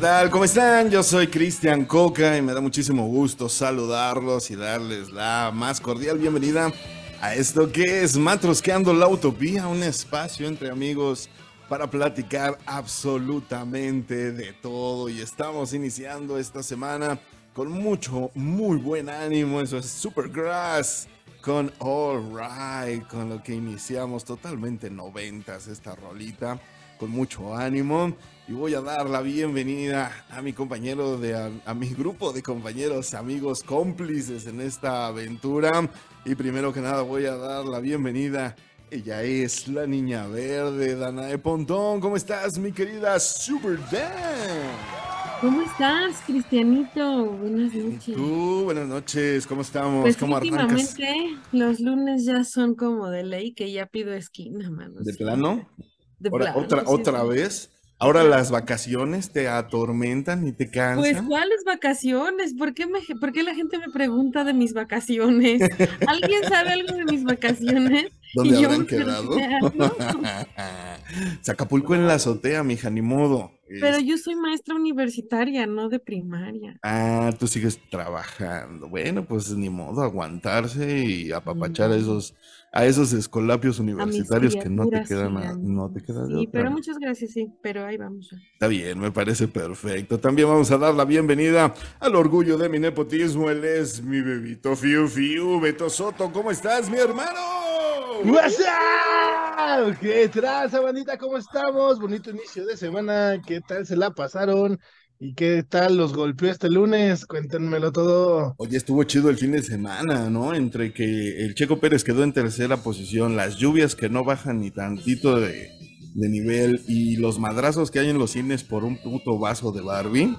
Hola, ¿qué tal? ¿Cómo están? Yo soy Cristian Coca y me da muchísimo gusto saludarlos y darles la más cordial bienvenida a esto que es Matrosqueando la Utopía, un espacio entre amigos para platicar absolutamente de todo. Y estamos iniciando esta semana con mucho, muy buen ánimo. Eso es Supergrass con All Right, con lo que iniciamos totalmente noventas esta rolita, con mucho ánimo. Y voy a dar la bienvenida a mi compañero, de, a, a mi grupo de compañeros, amigos, cómplices en esta aventura. Y primero que nada voy a dar la bienvenida. Ella es la niña verde, Danae Pontón. ¿Cómo estás, mi querida Super Dan? ¿Cómo estás, Cristianito? Buenas noches. Tú, buenas noches, ¿cómo estamos? Pues ¿Cómo arrancas? últimamente los lunes ya son como de ley que ya pido esquina, mano. ¿De plano? Ahora, otra, sí, otra vez. Ahora las vacaciones te atormentan y te Pues, cansan. ¿cuáles vacaciones? ¿Por qué, me, por qué la gente me pregunta de mis vacaciones? ¿Alguien sabe algo de mis vacaciones? ¿Dónde Y habrán quedado? de algo. Acapulco en la azotea, mija, ni modo. Pero Es- yo soy maestra universitaria, no de primaria. Ah, tú sigues trabajando. Bueno, pues ni modo, aguantarse y apapachar a esos, a esos escolapios universitarios que no te quedan, a- no te queda de Sí, otra. pero muchas gracias, sí, pero ahí vamos. Está bien, me parece perfecto. También vamos a dar la bienvenida al orgullo de mi nepotismo. Él es mi bebito Fiu Fiu. Beto Soto, ¿cómo estás, mi hermano? What's up? ¿Qué traza, bandita? ¿Cómo estamos? Bonito inicio de semana. ¿Qué tal se la pasaron? ¿Y qué tal los golpeó este lunes? Cuéntenmelo todo. Oye, estuvo chido el fin de semana, ¿no? Entre que el Checo Pérez quedó en tercera posición, las lluvias que no bajan ni tantito de, de nivel y los madrazos que hay en los cines por un puto vaso de Barbie.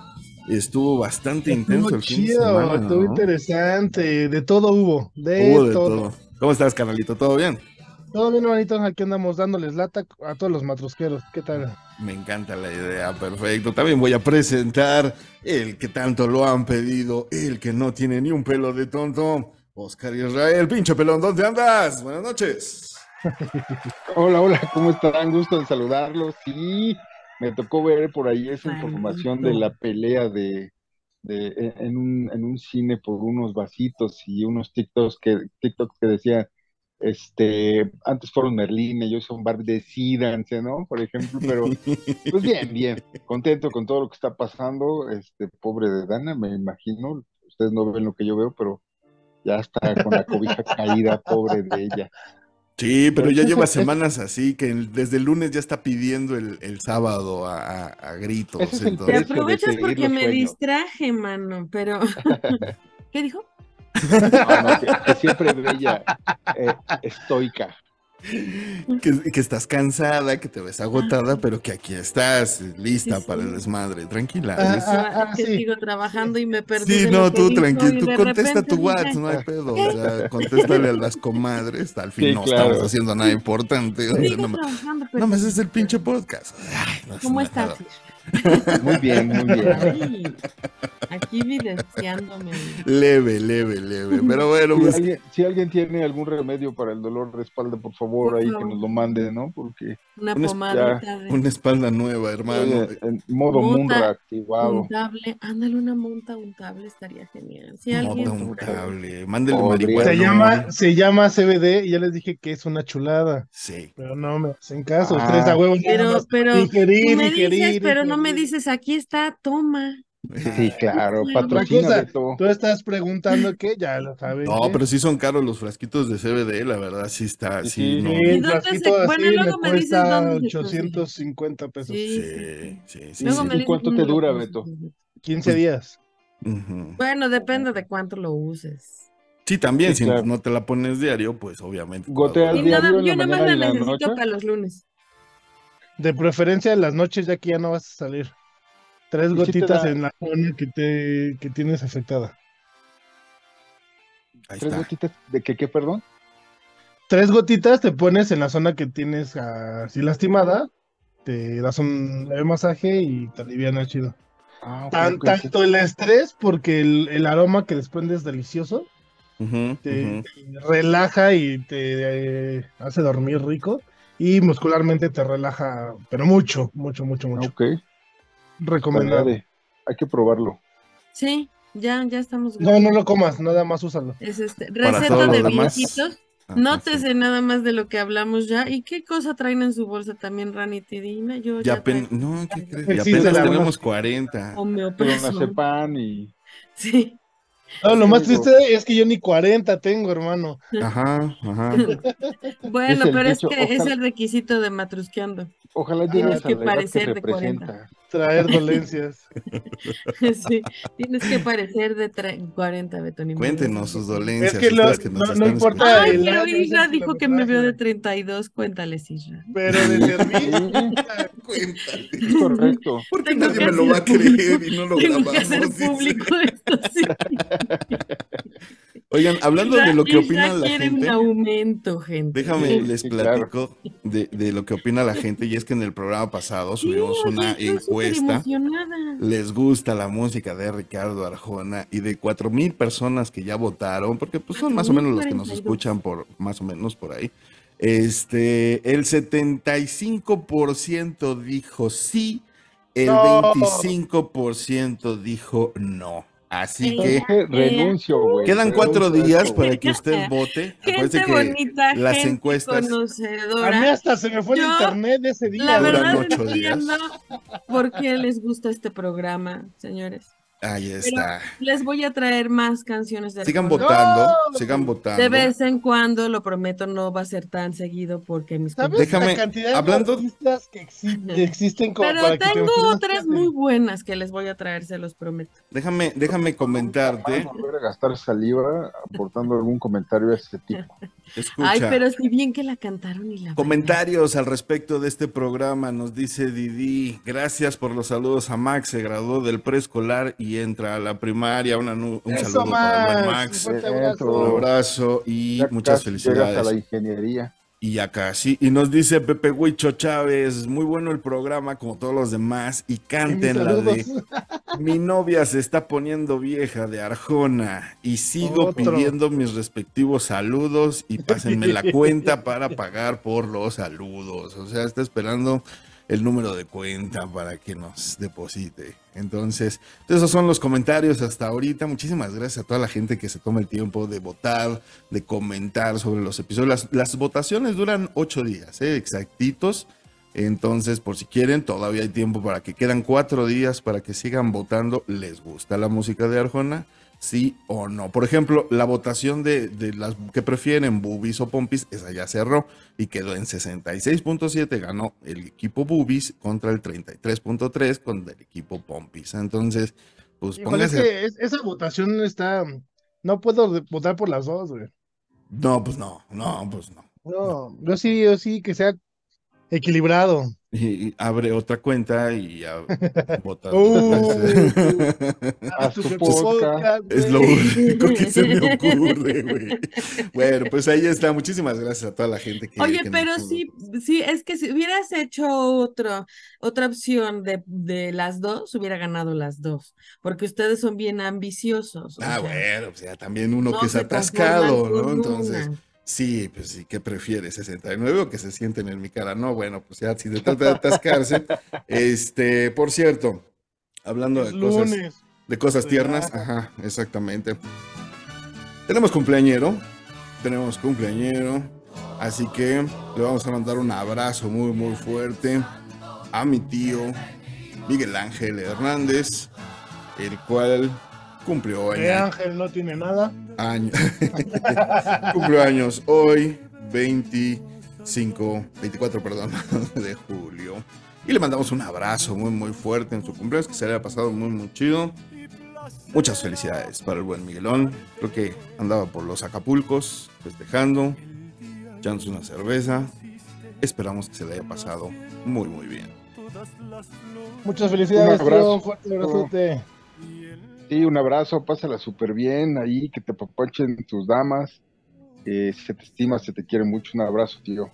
Estuvo bastante intenso el fin de chido, semana, estuvo ¿no? interesante. De todo hubo, de, Hubo de todo. todo. ¿Cómo estás, carnalito? ¿Todo bien? Todo bien, hermanitos. Aquí andamos dándoles lata a todos los matrosqueros. ¿Qué tal? Me encanta la idea, perfecto. También voy a presentar el que tanto lo han pedido, el que no tiene ni un pelo de tonto, Oscar Israel, pinche pelón, ¿dónde andas? Buenas noches. Hola, hola, ¿cómo están? Gusto en saludarlos. Sí, me tocó ver por ahí esa información de la pelea de, de en- en un, en un cine por unos vasitos y unos TikToks que, TikToks que decían, este, antes fueron Merlín, ellos son Barbie, decídanse, ¿no? Por ejemplo, pero pues bien, bien, contento con todo lo que está pasando. Este, pobre de Dana, me imagino, ustedes no ven lo que yo veo, pero ya está con la cobija caída, pobre de ella. Sí, pero ya lleva semanas así, que el- desde el lunes ya está pidiendo el, el sábado a, a- a gritos. Ese es el Te aprovechas porque me distraje, mano, pero... ¿Qué dijo? No, no, que, que siempre bella, eh, estoica. que, que estás cansada, que te ves agotada, pero que aquí estás, lista Sí, para sí. el desmadre. Tranquila. Ah, ah, ah, que sí. sigo trabajando y me perdí Sí, no, que tú y tú contesta tu WhatsApp, no hay pedo. O sea, contéstale a las comadres, al fin Sí, no claro. estamos haciendo nada importante. o sea, no, me- no me haces el pinche podcast. Ay, no es ¿Cómo nada. Muy bien, muy bien. Ay, aquí evidenciándome. Leve, leve, leve. Pero bueno, Si pues alguien, si alguien tiene algún remedio para el dolor de espalda, por favor, Por ahí que nos lo mande, ¿no? Porque Una Una- pomadita de una espalda nueva, hermano. en modo Munra activado. untable. Ándale, una monta untable estaría genial. Si alguien... Untable. Mándele marihuana. Se llama, se llama CBD y ya les dije que es una chulada. Sí. Pero no me hacen caso. Ah. Ustedes a huevo Pero, pero, digerir, digerir, pero no me digerir. dices, aquí está, toma. Sí, claro, Otra patrocina. Tú estás preguntando que ya lo saben. No, pero sí son caros los frasquitos de CBD, la verdad, sí está, Sí, no. Sí, ¿Y el dónde frasquito se- así bueno, me luego me dices cuesta dónde se 850 pesos. Sí, Sí, sí, sí. Luego sí. me ¿Y cuánto te dura, Beto? conseguir. 15 días. Bueno, depende de cuánto lo uses. Sí, también, Sí, si claro. no te la pones diario, pues obviamente. Gotea nada, diario en yo nada más la necesito noche? para los lunes. De preferencia en las noches, ya que ya no vas a salir. Tres ¿Y si te gotitas da- en la zona que, te, que tienes afectada. Ahí ¿Tres está. gotitas de qué, qué, perdón? Tres gotitas te pones en la zona que tienes así lastimada, te das un leve masaje y te alivian chido. Ah, Tan- tanto el estrés, porque el, el aroma que desprende es delicioso, te relaja y te eh, hace dormir rico, y muscularmente te relaja, pero mucho, mucho, mucho, mucho. Ok. Recomendado. Dale, Hay que probarlo. Sí, ya, ya estamos. No, no lo comas, nada más úsalo. Es este, receta de viejitos. Ah, Nótese nada más de lo que hablamos ya. ¿Y qué cosa traen en su bolsa también, Ranity? Dime, yo Ya ya traigo no, ¿qué crees? Sí, Ya sí, apenas tenemos 40. homeoprasol. Clonazepam y Sí. No, lo más triste es que yo ni 40 tengo, hermano. Ajá, ajá. Bueno, pero dicho, es que es ojalá- el requisito de matrusqueando. ojalá Ah, llegues que a la edad que parecer de 40. representa. Traer dolencias. Sí, tienes que parecer de tre- 40, Beto. ni modo. Cuéntenos sus dolencias. Es que lo- que nos no- no importa. Ay, el pero Isra es dijo que me veo de kilometraje. 32. Cuéntales, Isra. Pero de servir. Cuéntale. Es correcto. ¿Por qué Tengo nadie me lo va a creer y no lo Tengo que grabamos? hacer público esto, sí. Oigan, hablando de lo que opina la un gente. aumento, gente. Déjame, Sí, les claro. platico de, de lo que opina la gente. Y es que en el programa pasado subimos una encuesta. Les gusta la música de Ricardo Arjona y de cuatro mil personas que ya votaron, porque pues son más o menos los que nos 4,042. escuchan por más o menos por ahí. Este, el 75% dijo sí, el No. 25% dijo no. Así Sí. que renuncio, güey. quedan cuatro días para que usted vote. Gente que bonita, las gente encuestas- A mí conocedora. hasta se me fue el internet ese día. La Duran verdad ocho días. entiendo por qué les gusta este programa, señores. Ahí está. Les voy a traer más canciones de Sigan votando, No. sigan votando. De vez en cuando, lo prometo, no va a ser tan seguido porque mis ¿Sabes Déjame- la cantidad hablando- de artistas que, exi- que existen como Pero para que te tengo enfermes otras muy buenas que les voy a traer, se los prometo. Déjame, déjame comentarte. Vamos a volver a gastar saliva aportando algún comentario a ese tipo. Escucha. Ay, pero si bien que la cantaron y la Comentarios al respecto de este programa, nos dice Didi, gracias por los saludos a Max, se graduó del preescolar y entra a la primaria, Una un Eso, saludo para Max, un abrazo. un abrazo y Ya muchas casi llegas a la felicidades. ingeniería. Y acá sí, y nos dice Pepe Huicho Chávez, muy bueno el programa como todos los demás y canten la de. Mi novia se está poniendo vieja de Arjona y sigo Otro. pidiendo mis respectivos saludos y pásenme la cuenta para pagar por los saludos. O sea, está esperando el número de cuenta para que nos deposite. Entonces, esos son los comentarios hasta ahorita. Muchísimas gracias a toda la gente que se toma el tiempo de votar, de comentar sobre los episodios. Las, las votaciones duran ocho días, ¿eh? exactitos. Entonces, por si quieren, todavía hay tiempo para que quedan cuatro días para que sigan votando. ¿Les gusta la música de Arjona? Sí o no. Por ejemplo, la votación de, de las que prefieren, Bubis o Pompis, esa ya cerró y quedó en 66.7. Ganó el equipo Bubis contra el 33.3 con el equipo Pompis. Entonces, pues Híjole, es póngase. que esa votación está. No puedo votar por las dos, güey. No, pues no, no, pues no. No, yo sí, yo sí que sea equilibrado. Y, y abre otra cuenta y ya vota. Uh. Tu podcast. Es lo único que se me ocurre, güey. Bueno, pues ahí está. Muchísimas gracias a toda la gente que. Oye, que pero sí, sí, es que si hubieras hecho otro, otra opción de, de las dos, hubiera ganado las dos, porque ustedes son bien ambiciosos. o Ah, sea, bueno, pues ya también uno no que es atascado, ¿no? Entonces, una. Sí, pues sí, ¿qué prefieres? ¿69 o que se sienten en mi cara? No, bueno, pues ya, si se trata de atascarse. este, por cierto, hablando de cosas. De cosas tiernas, ajá, exactamente. Tenemos cumpleañero, tenemos cumpleañero, así que le vamos a mandar un abrazo muy, muy fuerte a mi tío Miguel Ángel Hernández, el cual cumplió Que año- Ángel no tiene nada. año- cumplió años hoy, 25, 24, perdón, de julio. Y le mandamos un abrazo muy, muy fuerte en su cumpleaños, que se le haya pasado muy, muy chido. Muchas felicidades para el buen Miguelón. Creo que andaba por los Acapulcos festejando, echándose una cerveza. Esperamos que se le haya pasado muy, muy bien. Muchas felicidades, Un abrazo. tío. Un fuerte abrazote. Sí, un abrazo, pásala súper bien ahí, que te papachen tus damas. Eh, se te estima, se te quiere mucho. Un abrazo, tío.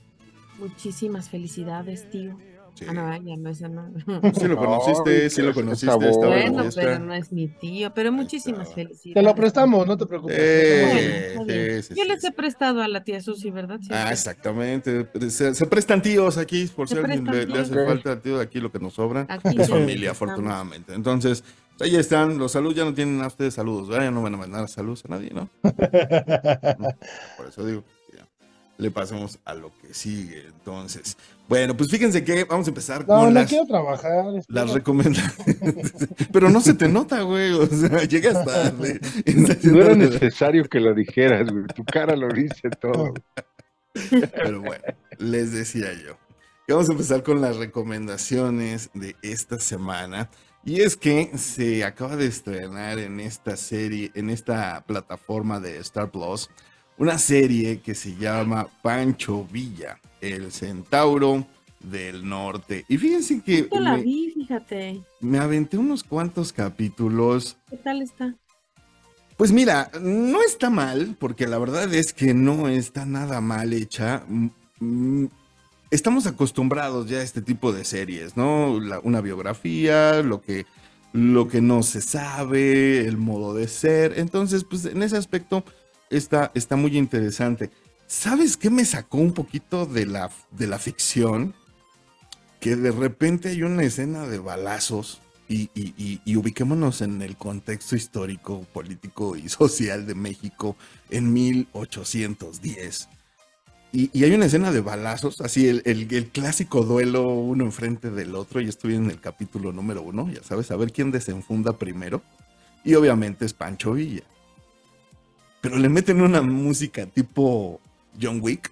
Muchísimas felicidades, tío. Sí. Ah, no, ya no, esa no. Sí lo No, conociste, sí lo conociste. Bueno, pero no es mi tío, pero muchísimas felicidades. Te lo prestamos, no te preocupes. Eh, Bueno, está bien. sí, sí, Yo sí, les sí. he prestado a la tía Susi, ¿verdad? Sí, Ah, exactamente. Se, se prestan tíos aquí, por si alguien le, le hace falta al tío de aquí lo que nos sobra. Aquí Es familia, afortunadamente. Entonces, ahí están. Los saludos ya no tienen a ustedes saludos, ¿verdad? Ya no van a mandar saludos a nadie, ¿no? Por eso digo, ya. le pasamos a lo que sigue. Entonces, bueno, pues fíjense que vamos a empezar No, con no las, quiero trabajar. las recomendaciones. Pero no se te nota, güey. O sea, llegas tarde. No era necesario que lo dijeras, güey. Tu cara lo dice todo. Pero bueno, les decía yo. vamos a empezar con las recomendaciones de esta semana. Y es que se acaba de estrenar en esta serie, en esta plataforma de Star Plus, una serie que se llama Pancho Villa, el centauro del norte. Y fíjense que Yo la me, vi, fíjate. me aventé unos cuantos capítulos ¿Qué tal está? pues mira, no está mal, porque la verdad es que no está nada mal hecha. Estamos acostumbrados ya a este tipo de series, ¿no? Una biografía, lo que, lo que no se sabe, el modo de ser. Entonces, pues en ese aspecto está, está muy interesante. ¿Sabes qué me sacó un poquito de la, de la ficción? Que de repente hay una escena de balazos y ubiquémonos en el contexto histórico, político y social de México en 1810. Y, hay una escena de balazos, así el, el- clásico duelo uno enfrente del otro, y estoy en el capítulo número uno, ya sabes, a ver quién desenfunda primero. Y obviamente es Pancho Villa. Pero le meten una música tipo John Wick,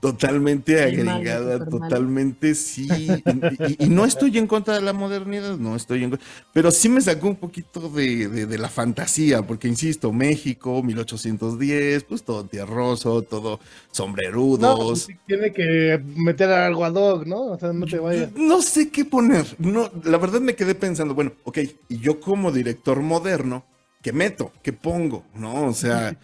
Totalmente agregada, totalmente sí. Y, y- y no estoy en contra de la modernidad, no estoy en contra. Pero sí me sacó un poquito de, de- de la fantasía, porque insisto, México, 1810, pues todo tierroso, todo pues, sombrerudos. sí tiene que meter algo ad hoc, ¿no? O sea, no te vayas. No sé qué poner. No, la verdad me quedé pensando, bueno, ok, y yo como director moderno, ¿qué meto? ¿Qué pongo? ¿No? O sea,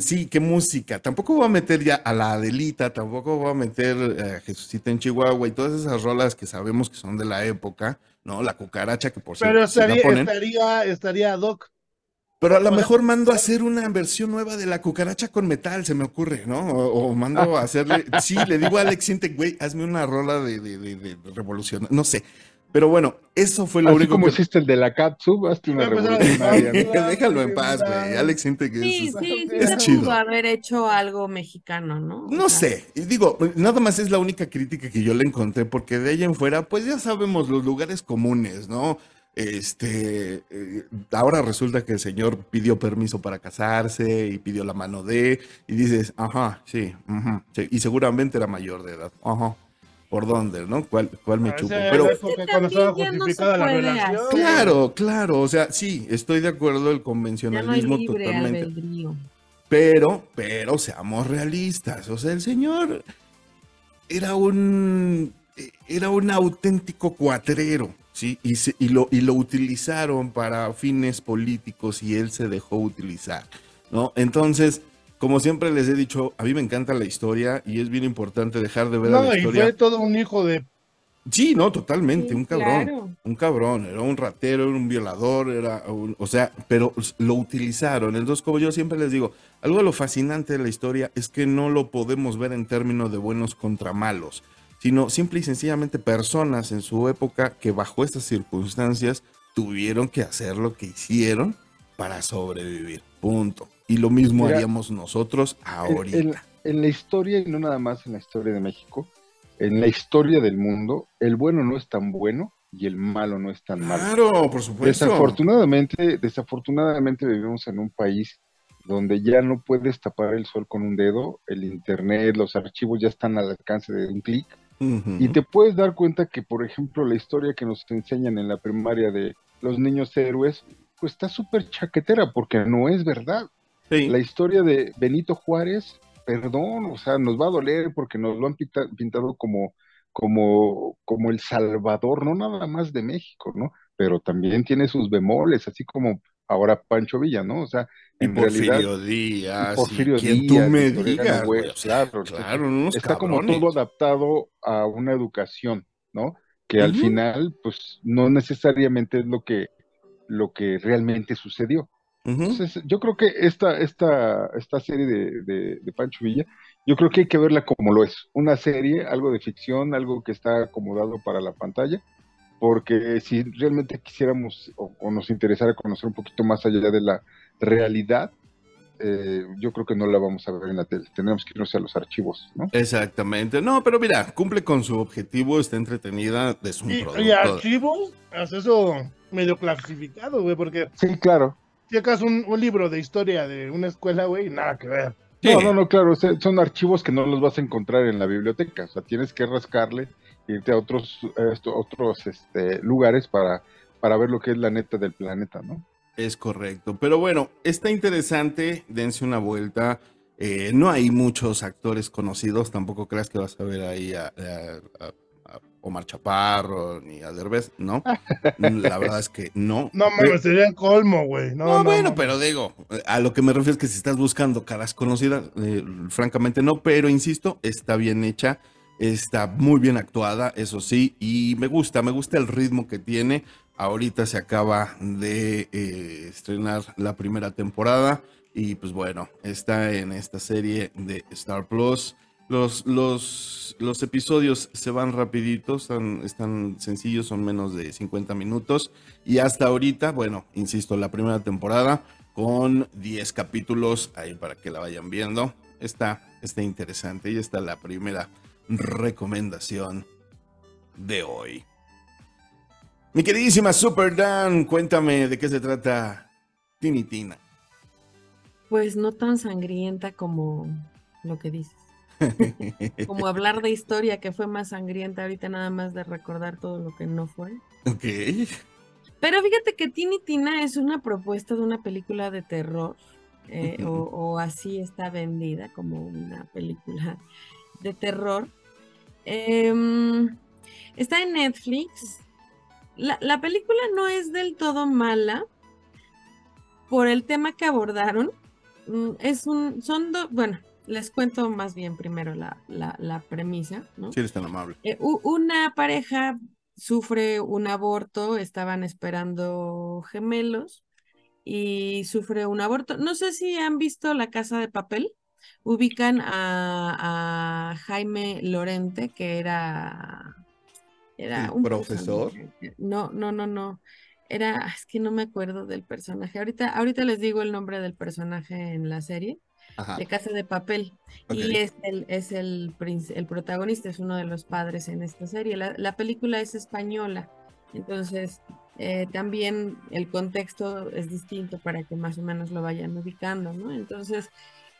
sí, qué música. Tampoco voy a meter ya a la Adelita, tampoco voy a meter eh, a Jesucita en Chihuahua y todas esas rolas que sabemos que son de la época, ¿no? La cucaracha que por Pero cierto sí la estaría, ponen. estaría, estaría ad hoc. Pero a lo mejor mando a hacer una versión nueva de la cucaracha con metal, se me ocurre, ¿no? O, o mando a hacerle. Sí, le digo a Alex Intec, güey, hazme una rola de, de, de, de revolución. No sé. Pero bueno, eso fue lo Así único como que. hiciste el de la Katsu, hazte una a revolucionaria. Déjalo en paz, güey. Alex Intec es. Sí, es- sí, sí, es se chido. pudo haber hecho algo mexicano, ¿no? O No sea, sé, y digo, nada más es la única crítica que yo le encontré, porque de ahí en fuera, pues ya sabemos los lugares comunes, ¿no? Este, eh, ahora resulta que el señor pidió permiso para casarse y pidió la mano de, y dices, ajá, sí, ujú, sí, y seguramente era mayor de edad, ajá, ¿por dónde, no? ¿Cuál, cuál me Ah, chupo? Pero, cuando estaba no justificada la relación. claro, claro, o sea, sí, estoy de acuerdo, el Ya no hay convencionalismo libre totalmente. albedrío. Pero, pero seamos realistas. O sea, el señor era un era un auténtico cuatrero, ¿sí? Y, se- y lo, y lo utilizaron para fines políticos y él se dejó utilizar, ¿no? Entonces, como siempre les he dicho, a mí me encanta la historia y es bien importante dejar de ver a No, la y historia. fue todo un hijo de. Sí, no, totalmente, Sí, un cabrón. claro. Un cabrón, era un ratero, era un violador, era un, o sea, pero lo utilizaron. Entonces, como yo siempre les digo, algo de lo fascinante de la historia es que no lo podemos ver en términos de buenos contra malos, sino simple y sencillamente personas en su época que bajo estas circunstancias tuvieron que hacer lo que hicieron para sobrevivir. Punto. Y lo mismo Mira, haríamos nosotros ahorita. En, en la historia, y no nada más en la historia de México, en la historia del mundo, el bueno no es tan bueno y el malo no es tan malo. Claro, por supuesto. Desafortunadamente, desafortunadamente vivimos en un país donde ya no puedes tapar el sol con un dedo, el internet, los archivos ya están al alcance de un clic, y te puedes dar cuenta que, por ejemplo, la historia que nos enseñan en la primaria de los niños héroes, pues está súper chaquetera, porque no es verdad. Sí. La historia de Benito Juárez, perdón, o sea, nos va a doler porque nos lo han pinta- pintado como, como, como el Salvador, no nada más de México, ¿no? Pero también tiene sus bemoles, así como ahora Pancho Villa, ¿no? O sea, Y en Porfirio realidad, Díaz. y Porfirio y quien Díaz, tú me digas, güey, o sea, claro, claro, unos está como todo adaptado a una educación, ¿no? Que al final, pues, no necesariamente es lo que, lo que realmente sucedió. Entonces, yo creo que esta, esta, esta serie de, de, de Pancho Villa, yo creo que hay que verla como lo es, una serie, algo de ficción, algo que está acomodado para la pantalla, porque si realmente quisiéramos o, o nos interesara conocer un poquito más allá de la realidad, eh, yo creo que no la vamos a ver en la tele, tenemos que irnos a los archivos, ¿no? Exactamente. No, pero mira, cumple con su objetivo, está entretenida, es un Y, producto. y archivos, haz eso medio clasificado, güey, porque Sí, claro. Si acaso un, un libro de historia de una escuela, güey, nada que ver. Sí. No, no, no, claro, son archivos que no los vas a encontrar en la biblioteca, o sea, tienes que rascarle, irte a otros, esto- otros este, lugares para, para ver lo que es la neta del planeta, ¿no? Es correcto. Pero bueno, está interesante. Dense una vuelta. Eh, no hay muchos actores conocidos. Tampoco creas que vas a ver ahí a, a- a- a Omar Chaparro ni a Derbez. No. La verdad es que no. No Pero- mames, sería el colmo, güey. No, No, no, bueno, no. pero digo, a lo que me refiero es que si estás buscando caras conocidas, eh, francamente no, pero insisto, está bien hecha, está muy bien actuada, eso sí, y me gusta, me gusta el ritmo que tiene. Ahorita se acaba de eh, estrenar la primera temporada y pues bueno, está en esta serie de Star Plus. Los, los, los episodios se van rapiditos, están, sencillos, son menos de 50 minutos. Y hasta ahorita, bueno, insisto, la primera temporada con 10 capítulos ahí para que la vayan viendo. Está, está interesante y está la primera recomendación de hoy. Mi queridísima Super Dan, cuéntame de qué se trata Tini Tina. Pues no tan sangrienta como lo que dices. Como hablar de historia que fue más sangrienta ahorita nada más de recordar todo lo que no fue. ok. Pero fíjate que Tini Tina es una propuesta de una película de terror, eh, o, o así está vendida como una película de terror. Em, está en Netflix. La, la película no es del todo mala por el tema que abordaron. Mm, Es un, son dos, bueno, les cuento más bien primero la, la, la premisa, ¿no? Si eres tan amable. Eh, una pareja sufre un aborto, estaban esperando gemelos y sufre un aborto. No sé si han visto La Casa de Papel. Ubican a, a Jaime Lorente, que era, era ¿El un profesor? personaje. No, no, no, no. Era, es que no me acuerdo del personaje. Ahorita, ahorita les digo el nombre del personaje en la serie Ajá. de Casa de Papel. Y es el, es el, el protagonista, es uno de los padres en esta serie. La, la película es española, entonces eh, también el contexto es distinto para que más o menos lo vayan ubicando, ¿no? Entonces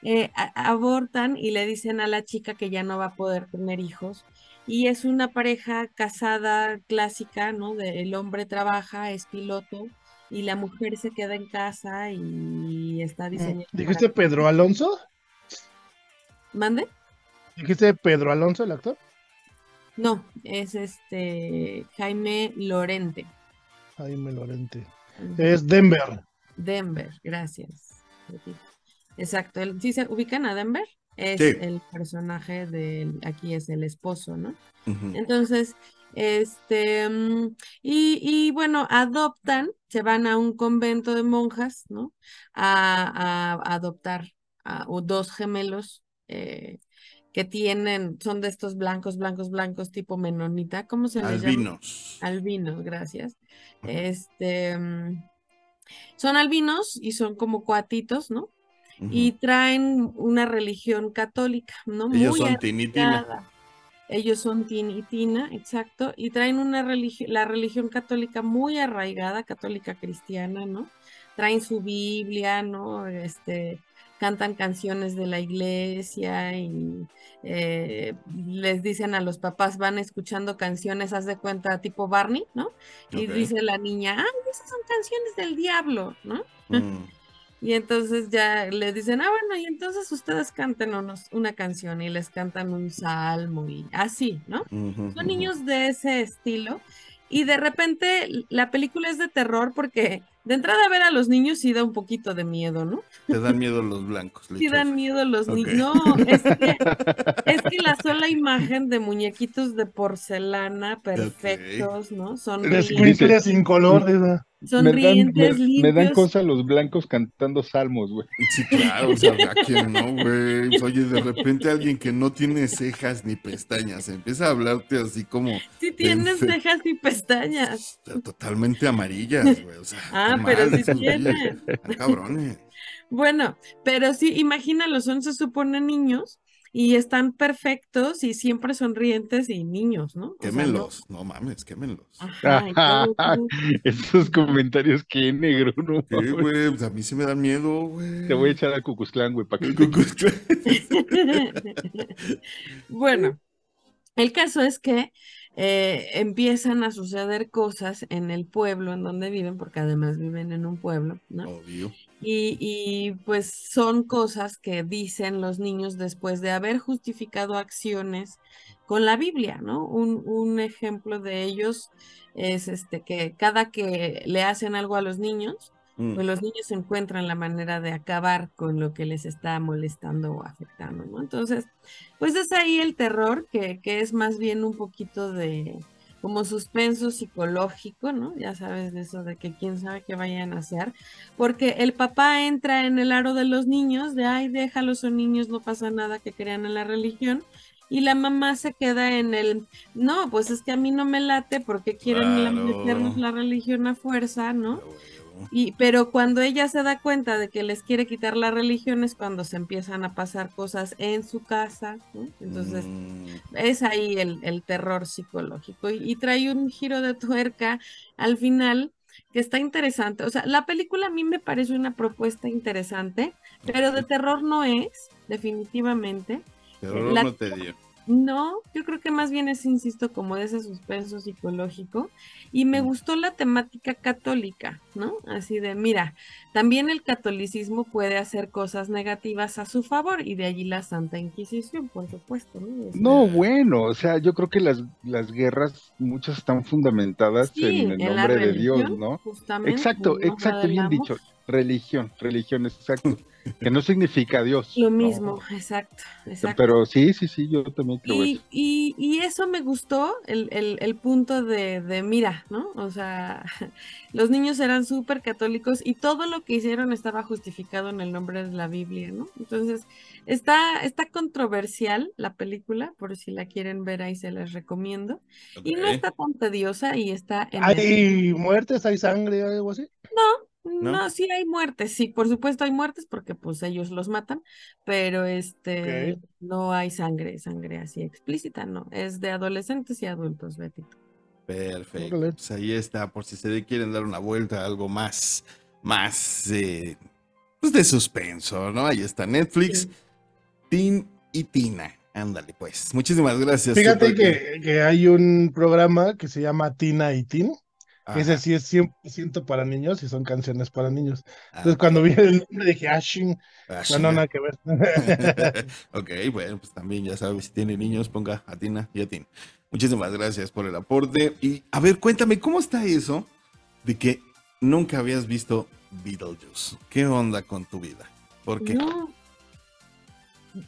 eh, abortan y le dicen a la chica que ya no va a poder tener hijos. Y es una pareja casada clásica, ¿no? De, el hombre trabaja, es piloto, y la mujer se queda en casa y está diseñando. ¿Dijiste Pedro Alonso? ¿Mande? ¿Dijiste Pedro Alonso, el actor? No, es este Jaime Lorente. Jaime Lorente. Es Denver. Denver, gracias. Exacto, el- ¿sí se ubican a Denver? Es Sí. el personaje del, aquí es el esposo, ¿no? Entonces, este, mm, y, y bueno, adoptan, se van a un convento de monjas, ¿no? A, a adoptar a o dos gemelos eh, que tienen, son de estos blancos, blancos, blancos, tipo menonita, ¿cómo se les llama? Albinos. Albinos, gracias. Este, mm, son albinos y son como cuatitos, ¿no? Y traen una religión católica, ¿no? Ellos Muy son. Ellos son Tin y Tina, exacto, y traen una religión, la religión católica muy arraigada, católica cristiana, ¿no? Traen su Biblia, ¿no? Este, cantan canciones de la iglesia y eh, les dicen a los papás, van escuchando canciones, haz de cuenta, tipo Barney, ¿no? Y dice la niña, ay, esas son canciones del diablo, ¿no? Mm. Y entonces ya les dicen, ah, bueno, y entonces ustedes canten unos- una canción y les cantan un salmo y así, ¿no? Son niños de ese estilo y de repente la película es de terror porque de entrada a ver a los niños sí da un poquito de miedo, ¿no? Te dan miedo los blancos. Sí dan miedo los niños. No, es que, es que la sola imagen de muñequitos de porcelana perfectos, ¿no? Son sin color, ¿verdad? Sonrientes, me, limpios. me, dan cosa los blancos cantando salmos, güey. Sí, claro, o sea, ¿a quién no, güey? Oye, de repente alguien que no tiene cejas ni pestañas empieza a hablarte así como. Sí, tienes cejas y pestañas. Totalmente amarillas, güey. O sea, ah, pero sí tienes. Ah, cabrones. Bueno, pero sí, imagínalo, son se supone niños y están perfectos y siempre sonrientes y niños, ¿no? Quémenlos, no... mames, quémenlos. Esos comentarios que negro, ¿no? Sí, güey, pues a mí sí me dan miedo, güey. Te voy a echar a Cucuzclán, güey, para que bueno, el caso es que eh, empiezan a suceder cosas en el pueblo en donde viven, porque además viven en un pueblo, ¿no? Obvio. Y, pues son cosas que dicen los niños después de haber justificado acciones con la Biblia, ¿no? Un, un ejemplo de ellos es este que cada que le hacen algo a los niños, pues mm. los niños encuentran la manera de acabar con lo que les está molestando o afectando, ¿no? Entonces, pues es ahí el terror, que, que es más bien un poquito de como suspenso psicológico, ¿no? Ya sabes de eso de que quién sabe qué vayan a hacer, porque el papá entra en el aro de los niños, de ay, déjalos, son niños, no pasa nada que crean en la religión, y la mamá se queda en el, no, pues es que a mí no me late porque quieren meternos la religión a fuerza, ¿no? Y, pero cuando ella se da cuenta de que les quiere quitar la religión es cuando se empiezan a pasar cosas en su casa, Entonces, mm. es ahí el, terror psicológico. Y, trae un giro de tuerca al final que está interesante. O sea, la película a mí me parece una propuesta interesante, pero de terror no es, definitivamente. Terror no te dio. No, yo creo que más bien es, insisto, como de ese suspenso psicológico. Y me gustó la temática católica, ¿no? Así de, mira, también el catolicismo puede hacer cosas negativas a su favor y de allí la Santa Inquisición, por supuesto, ¿no? no, bueno, o sea, yo creo que las, las guerras, muchas están fundamentadas en el nombre de Dios, ¿no? Exacto, exacto, bien dicho. Religión, religión, exacto. que no significa Dios. Lo mismo, exacto, exacto, Pero sí, sí, sí, yo también creo y, eso. Y, y, eso me gustó, el, el, el punto de, de, mira, ¿no? O sea, los niños eran súper católicos y todo lo que hicieron estaba justificado en el nombre de la Biblia, ¿no? Entonces, está, está controversial la película, por si la quieren ver ahí se les recomiendo. Y no está tan tediosa y está... En ¿Hay muertes, hay sangre, algo así? No, ¿No? sí hay muertes, sí, por supuesto hay muertes porque pues ellos los matan, pero este no hay sangre, sangre así explícita, no, es de adolescentes y adultos, Betito. Perfecto, pues ahí está, por si se quieren dar una vuelta, algo más, más eh, pues de suspenso, ¿no? Ahí está Netflix, Tin y Tina. Ándale, pues. Muchísimas gracias. Fíjate que, que, hay un programa que se llama Tina y Tin ese sí es 100% para niños y son canciones para niños. Entonces, ah, cuando vi el nombre dije, ah, No, no, nada que ver. ok, bueno, pues también ya sabes, si tiene niños, ponga a Tina y a Tina. Muchísimas gracias por el aporte. Y a ver, cuéntame, ¿cómo está eso de que nunca habías visto Beetlejuice? ¿Qué onda con tu vida? ¿Por qué? No.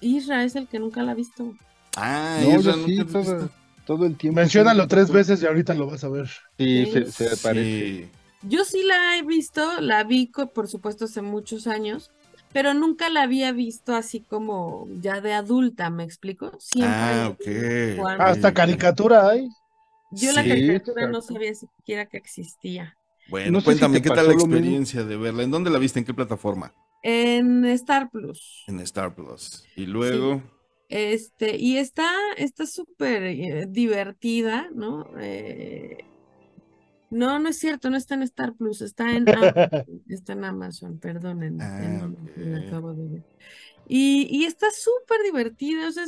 Isra es el que nunca la ha visto. Ah, Isra nunca la ha visto todo el tiempo. Menciónalo tres veces y ahorita lo vas a ver. Sí, se, parece. Yo sí la he visto, la vi por supuesto hace muchos años, pero nunca la había visto así como ya de adulta, ¿me explico? Siempre. Ah, ok. Hasta caricatura hay. Yo la caricatura no sabía siquiera que existía. Bueno, cuéntame, ¿qué tal la experiencia de verla? ¿En dónde la viste? ¿En qué plataforma? En Star Plus. En Star Plus. Y luego. Este, y está está súper eh, divertida, ¿no? Eh, no, no es cierto, no está en Star Plus, está en Amazon, está en Amazon, perdonen, ah, acabo de ver. Y, y está súper divertida, o sea,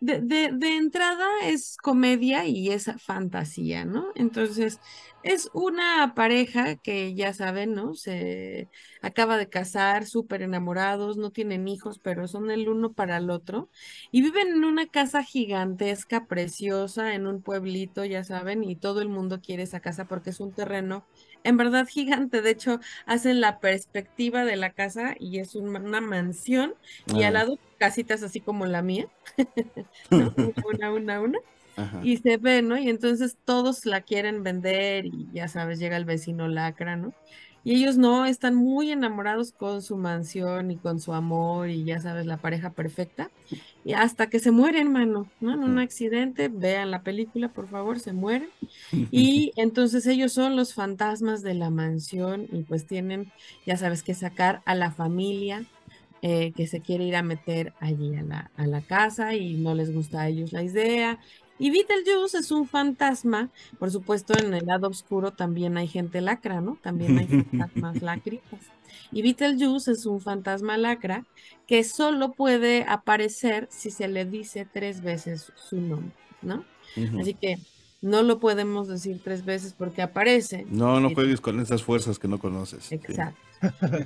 de, de, de, entrada es comedia y es fantasía, ¿no? Entonces, Es una pareja que ya saben, ¿no? Se acaba de casar, súper enamorados, no tienen hijos, pero son el uno para el otro. Y viven en una casa gigantesca, preciosa, en un pueblito, ya saben, y todo el mundo quiere esa casa porque es un terreno en verdad gigante. De hecho, hacen la perspectiva de la casa y es una mansión y al lado casitas así como la mía, ¿no? Una, una, una. Ajá. Y se ve, ¿no? Y entonces todos la quieren vender y ya sabes, llega el vecino lacra, ¿no? Y ellos no, están muy enamorados con su mansión y con su amor y ya sabes, la pareja perfecta. Y hasta que se mueren, mano, ¿no? En un accidente, vean la película, por favor, se mueren. Y entonces ellos son los fantasmas de la mansión y pues tienen, ya sabes, que sacar a la familia eh, que se quiere ir a meter allí a la, a la casa y no les gusta a ellos la idea. Y Beetlejuice es un fantasma, por supuesto en el lado oscuro también hay gente lacra, ¿no? También hay fantasmas lacritas. Y Beetlejuice es un fantasma lacra que solo puede aparecer si se le dice tres veces su nombre, ¿no? Así que no lo podemos decir tres veces porque aparece. No, no juegues con esas fuerzas que no conoces. Exacto.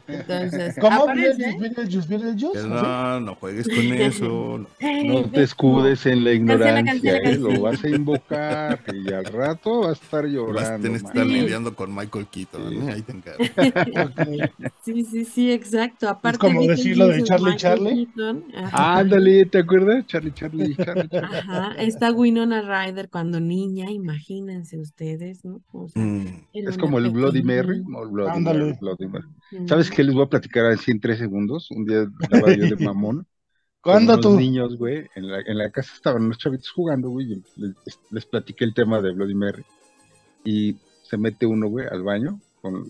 Entonces, ¿Cómo? aparece. Beetlejuice, Beetlejuice, Beetlejuice, Que ¿no? no, no juegues con eso. No te escudes en la ignorancia, cancela, ¿eh? cancela. Lo vas a invocar y al rato vas a estar Vas a llorando. tener que estar Sí. lidiando con Michael Keaton. Sí. ¿eh? Ahí te encargo. Sí, sí, sí, exacto. Aparte, como decirlo de es Charlie, Charlie. Ándale, ¿te acuerdas? Charlie, Charlie, Charlie, Charlie. Ajá, está Winona Ryder cuando niña, imagínense ustedes, ¿no? O sea, Mm. Es como el Bloody Mary. No, Ándale. Bloody Mary. Mm. ¿Sabes qué les voy a platicar así en tres segundos? Un día estaba yo de mamón. ¿Cuándo unos tú? niños, güey, en la, en la casa estaban unos chavitos jugando, güey, les, les platiqué el tema de Bloody Mary. Y se mete uno, güey, al baño, con,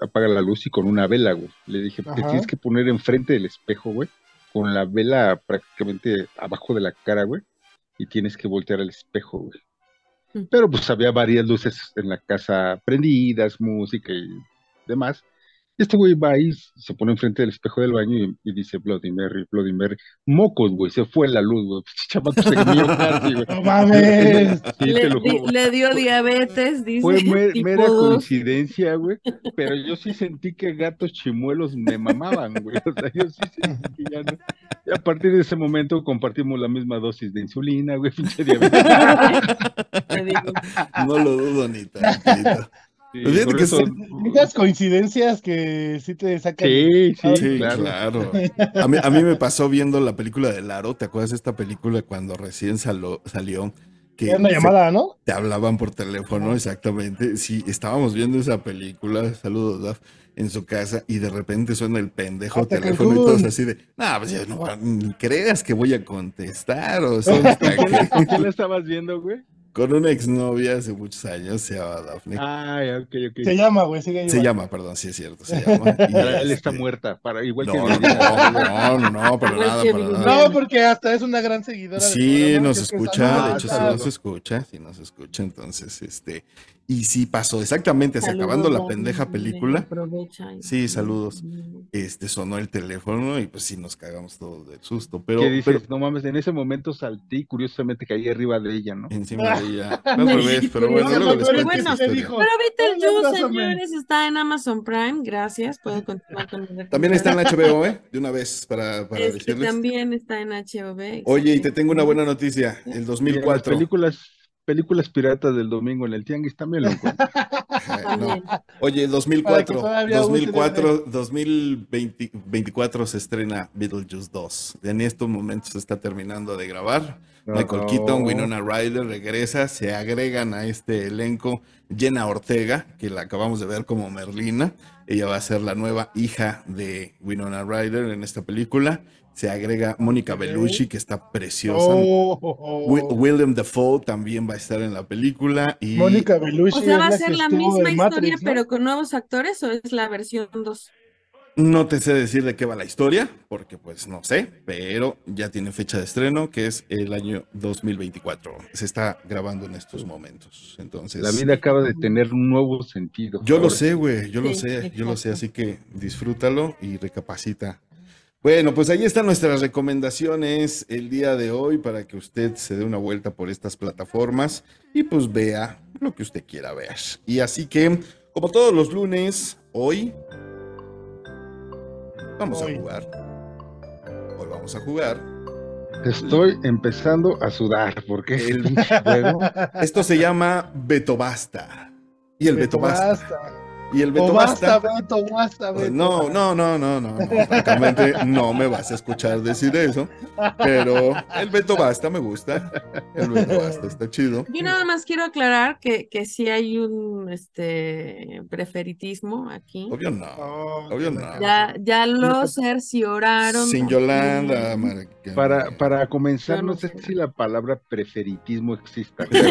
apaga la luz y con una vela, güey. Le dije, te Ajá. tienes que poner enfrente del espejo, güey, con la vela prácticamente abajo de la cara, güey, y tienes que voltear al espejo, güey. Mm. Pero pues había varias luces en la casa prendidas, música y demás. Este güey va ahí, se pone enfrente del espejo del baño y, y dice Bloody Mary, Bloody Mary. Mocos, güey, se fue la luz, güey. Chamaco se mío casi, güey. No mames. Sí, le, te lo di- juro. le dio diabetes, dice. Fue mera dos. coincidencia, güey, pero yo sí sentí que gatos chimuelos me mamaban, güey. O sea, yo sí sentí que ya no. Y a partir de ese momento compartimos la misma dosis de insulina, güey, pinche diabetes. Te digo. No lo dudo ni tantito. Sí, Fíjate por que eso- sí. Muchas coincidencias que sí te sacan. Sí, sí, Sí, claro. claro. A mí, a mí me pasó viendo la película de Laro. ¿Te acuerdas de esta película cuando recién salo- salió? Que Era una se- llamada, ¿no? te hablaban por teléfono, exactamente. Sí, estábamos viendo esa película, saludos, Daf, en su casa y de repente suena el pendejo Hasta teléfono y todos así de, no, pues ya no ni creas que voy a contestar o sea, hasta ¿Con quién- que-". ¿Con quién la estabas viendo, güey? Con una exnovia hace muchos años, se llama Daphne. Ay, ok, ok. Se llama, güey, sigue se llama, perdón, sí es cierto, se llama. Y, él está este, muerta, para, igual que No, no, Viridiana. no, no, no, para nada, que para nada. No, porque hasta es una gran seguidora. del Sí, programa, nos que escucha, está- de hecho sí está- nos escucha, sí nos escucha, entonces, este, y sí pasó exactamente, así acabando la pendeja película, aprovecha y- Sí, saludos. Este, sonó el teléfono y pues sí nos cagamos todos del susto, pero, que dices, pero no mames, en ese momento salté y curiosamente caí arriba de ella, ¿no? encima de ella, al revés, pero bueno, No, luego no, les pero bueno, esa ¿qué historia. dijo? Pero Beetlejuice, abrázame. señores, está en Amazon Prime. Gracias. Puedo continuar con mi También está en. HBO, ¿eh? De una vez para, para Es que decirles. también está en HBO. Oye, y te tengo una buena noticia, el Y en las 2004. películas, películas piratas del domingo en el Tianguis también lo encuentro. No. Oye, el Para 2004, que todavía use 2004, 2024 se estrena Beetlejuice 2. En estos momentos se está terminando de grabar. Michael No. Keaton, Winona Ryder regresa, se agregan a este elenco Jenna Ortega, que la acabamos de ver como Merlina. Ella va a ser la nueva hija de Winona Ryder en esta película. Se agrega Mónica. Bellucci, que está preciosa. Oh, oh, oh. Wi- William Dafoe también va a estar en la película. Y Mónica Bellucci. O sea, ¿va a ser la misma historia, Matrix, ¿no? pero con nuevos actores o es la versión 2? No te sé decir de qué va la historia, porque pues no sé, pero ya tiene fecha de estreno, que es el año 2024. Se está grabando en estos momentos. Entonces, La vida acaba de tener un nuevo sentido. yo lo sé, güey, yo lo sé, yo lo sé, así que disfrútalo y recapacita Bueno, pues ahí están nuestras recomendaciones el día de hoy para que usted se dé una vuelta por estas plataformas y pues vea lo que usted quiera ver. Y así que, como todos los lunes, hoy vamos Hoy. a jugar. Hoy vamos a jugar. Estoy empezando a sudar porque El-. Esto se llama Beto Basta. Y el Beto, Basta. Y el Beto O basta, Basta. Beto, basta, Beto. No, no, no, no, no, no. Francamente, no me vas a escuchar decir eso. Pero el Beto Basta me gusta. El Beto Basta está chido. Yo nada más quiero aclarar que, que sí hay un este preferitismo aquí. Obvio no. Oh, Obvio no. Ya, ya lo cercioraron. Sin. Yolanda. Mara- Para, para comenzar, no no sé si la palabra preferitismo exista, pero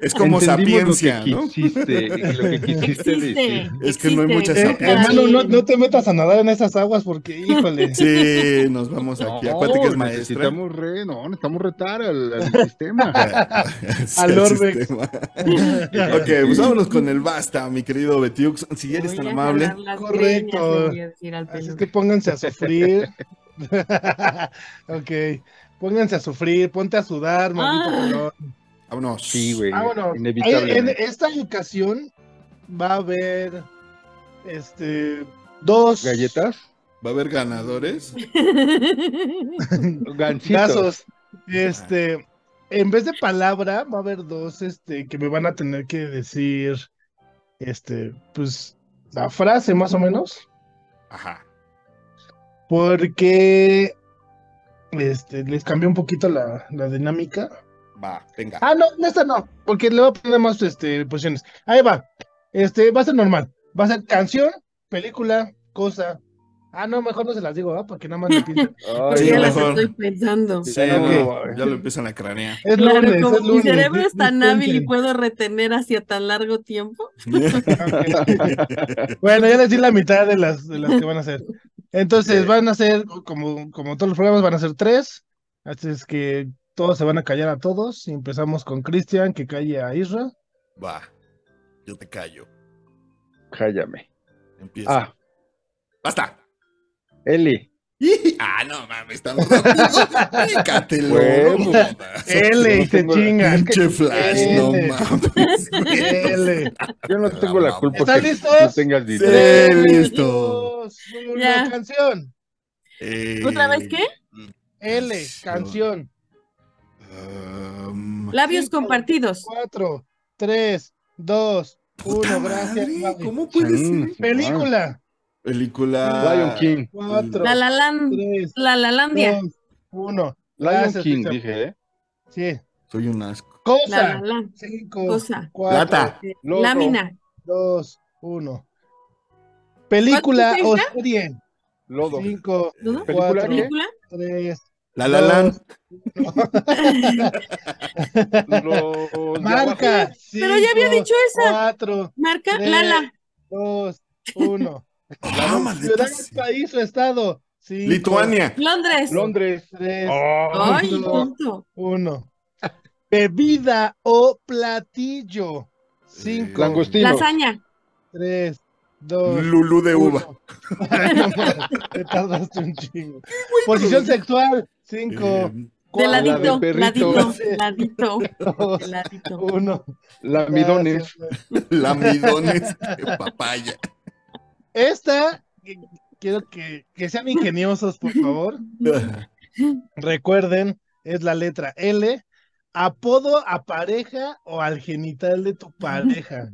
Es como entendimos sapiencia, lo que ¿no? quisiste, lo que quisiste Existe. decir. Es que no hay mucha existe. Eh, hermano, no, no te metas a nadar en esas aguas porque, híjole. Sí, nos vamos aquí. Acuérdate que es maestra. necesitamos re, no, necesitamos retar al, al sistema. Sí, Al sistema. ok, pues vámonos con el basta, mi querido Betiux. Si eres Voy tan amable. Correcto. Así es que pónganse a sufrir. ok. Pónganse a sufrir, ponte a sudar, maldito Ah. Vámonos. Sí, güey, Vámonos. inevitable. En esta ocasión va a haber este dos ¿Galletas? Va a haber ganadores. Gancitos. Gazos. Este, en vez de palabra, va a haber dos este que me van a tener que decir este, pues la frase más o menos, Ajá. porque este les cambié un poquito la, la dinámica. Va, venga. Ah, no, esta no, porque le voy a poner más este, posiciones. Ahí va. Este, va a ser normal. Va a ser canción, película, cosa. Ah, no, mejor no se las digo, ¿ah? Porque nada más me piensan. Sí, ya las estoy pensando. Sí, Ok. no, ya lo empiezan a cranear. Es Claro, lunes, como es mi lunes. cerebro es tan hábil y puedo retener hacia tan largo tiempo. Bueno, ya les di la mitad de las, de las que van a hacer. Entonces, van a ser, como, como todos los programas, van a ser tres. Así es que todos se van a callar a todos. Y empezamos con Cristian, que calle a Isra. Va. Yo te callo. Cállame. Empieza. Ah, Basta. Eli. Ah, no mames, tan rápido. Bueno. no jodas. L y no se tengo- chingan. Pinche flash, no L. mames. L. Yo no tengo la culpa ¿Están que listos? tú tengas dinero. Sí. Listo. una Ya. canción. Eh, ¿Otra vez qué? L, canción. um, Labios Cinco. compartidos. Cuatro, tres, dos, uno. Gracias. madre. ¿Cómo puede ser? Película. Película. Lion King. Cuatro, La la land, tres, la la landia. dos, uno. Lion Gracias, King, Cristian. dije, ¿eh? Sí. Soy un asco. La la Cosa. la. Cinco, Cosa. cuatro, Plata. Loro. Lámina. dos, uno. Película ¿Cuánto o serie. Lodo. Cinco. ¿Película cuatro? ¿Película? tres, La La Land. Los marca. Pero ya había dicho esa. Cuatro, Marca Tres. Lala. dos, uno. Ah, maldita Ciudad, país o estado. Cinco, Lituania. Londres. Londres. Tres, Ay, dos, tonto. uno. Bebida o platillo. Cinco, Langostinos. Lasaña. tres, dos, Lulú de uva. Te tardaste un chingo. Posición sexual. Cinco, Eh, De ladito, de ladito, ladito, dos, de ladito. uno. Lamidones. Gracias. lamidones de papaya. Esta, quiero que, que sean ingeniosos, por favor. Recuerden, es la letra L. Apodo a pareja o al genital de tu pareja.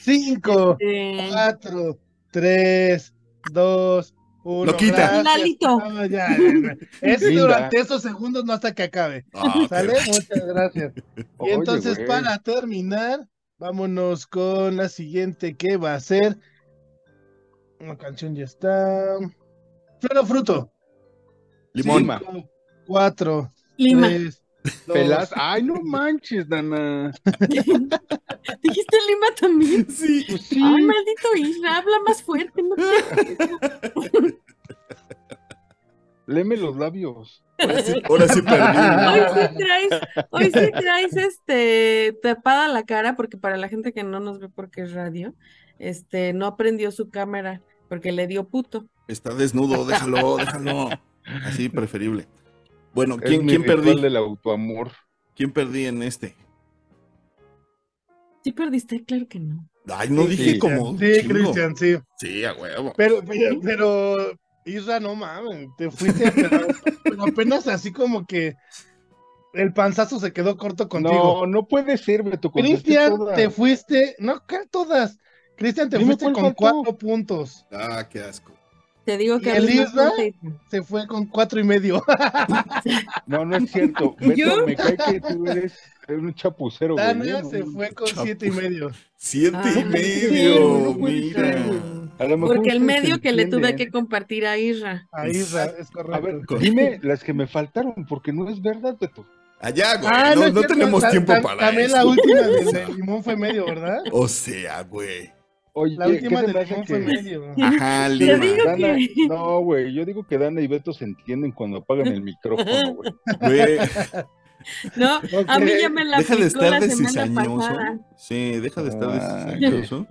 Cinco, Eh, cuatro, tres, dos, uno. Lo quita. Lalito. No, ya, ya, ya. Es Linda. durante esos segundos, no hasta que acabe. Ah, qué ¿Sale? Muchas gracias. Y Oye, entonces, güey. para terminar, vámonos con la siguiente que va a ser. Una canción ya está. Flor o fruto. Limón. Cinco, cuatro, Lima. tres, Pelas. Ay, no manches, Dana. ¿Dijiste Lima también? Sí. Pues sí. Ay, maldito Isra, habla más fuerte. No te- Léeme los labios. Ahora sí, ahora sí perdí. Hoy sí traes, hoy sí traes este tapada la cara, porque para la gente que no nos ve porque es radio, este no prendió su cámara porque le dio puto. Está desnudo, déjalo, déjalo. Así preferible. Bueno, Es ¿quién, mi quién ritual perdí? del autoamor. ¿Quién perdí en este? ¿Sí perdiste? Claro que no. Ay, no Sí, dije como. Sí. Cristian, sí. Sí, a huevo. Pero, pero, pero, Isra, no mames, te fuiste, pero, pero apenas así como que el panzazo se quedó corto contigo. No, no puede ser, Beto. Cristian, te fuiste, no, ¿qué todas? Cristian, te Dime fuiste con faltó. cuatro puntos. Ah, qué asco. Te digo que ¿Y el fuerte. Se fue con cuatro y medio. No, no es cierto. Beto, ¿Yo? me cae que tú eres, eres un chapucero, güey. Dana ¿eh? se No, fue con siete y medio. Siete y Ay, medio, mira. ser, güey. A lo mejor Porque el medio que le tuve entienden. que compartir a Isra. A Isra, es A ver, correcto. dime las que me faltaron, porque no es verdad, Beto. Allá, güey. Ah, no, no tenemos tiempo para También la última del limón fue medio, ¿verdad? O sea, güey. Oye, La ¿qué última se limón fue que medio. Ajá, Lima. digo Dana, que- no, güey, yo digo que Dana y Beto se entienden cuando apagan el micrófono, güey. No, a mí ya me la deja de estar la de cizañoso. pasada. Sí, deja de estar de Ah, cizañoso.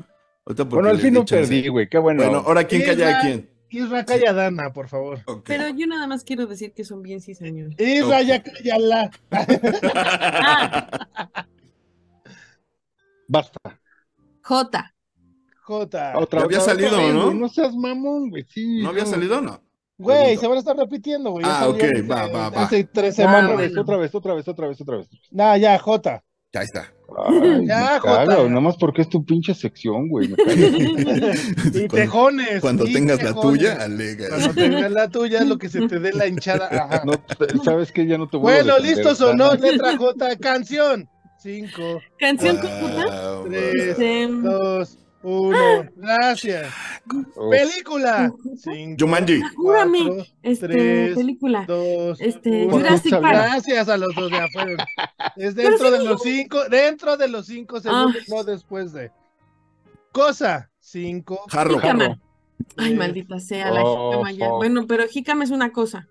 Ahorita porque Bueno, al le fin no perdí, güey, qué bueno. Bueno, ahora quién calla a quién. Isra, calla a Dana, por favor. Pero yo nada más quiero decir que son bien cizañosos. Isra, Ok. ya cállala. Basta. J. Jota. Otra había salido, vez, ¿no? güey, No seas mamón, güey, sí. ¿No había salido o no? Güey, se van a estar repitiendo, güey. Ah, ok, va, va, va. Hace tres Ah, Otra semanas. vez, otra vez, otra vez, otra vez, otra vez. Nah, ya, Jota. Ya está. Ay, Ya, Jota. nada más porque es tu pinche sección, güey. Y Cuando- tejones. Cuando y tengas la tuya, alegas. Cuando tengas la tuya, lo que se te dé la hinchada. Ajá. No, sabes que ya no te voy a bueno, listos o no, letra J, canción. Cinco, Canción con J. Wow, Tres. Dos, uno. Gracias. Uf, Película. Cinco, Jumanji. Júrame, este, tres, película. dos, Este, uno. Jurassic Park. Gracias a los dos de afuera. Es dentro de los cinco, dentro de los cinco segundos, Ah. no después de. Cosa. Cinco. Jarro. Jícama. Ay, tres, maldita sea, la Oh, jícama ya. fuck. Bueno, pero jícama es una cosa.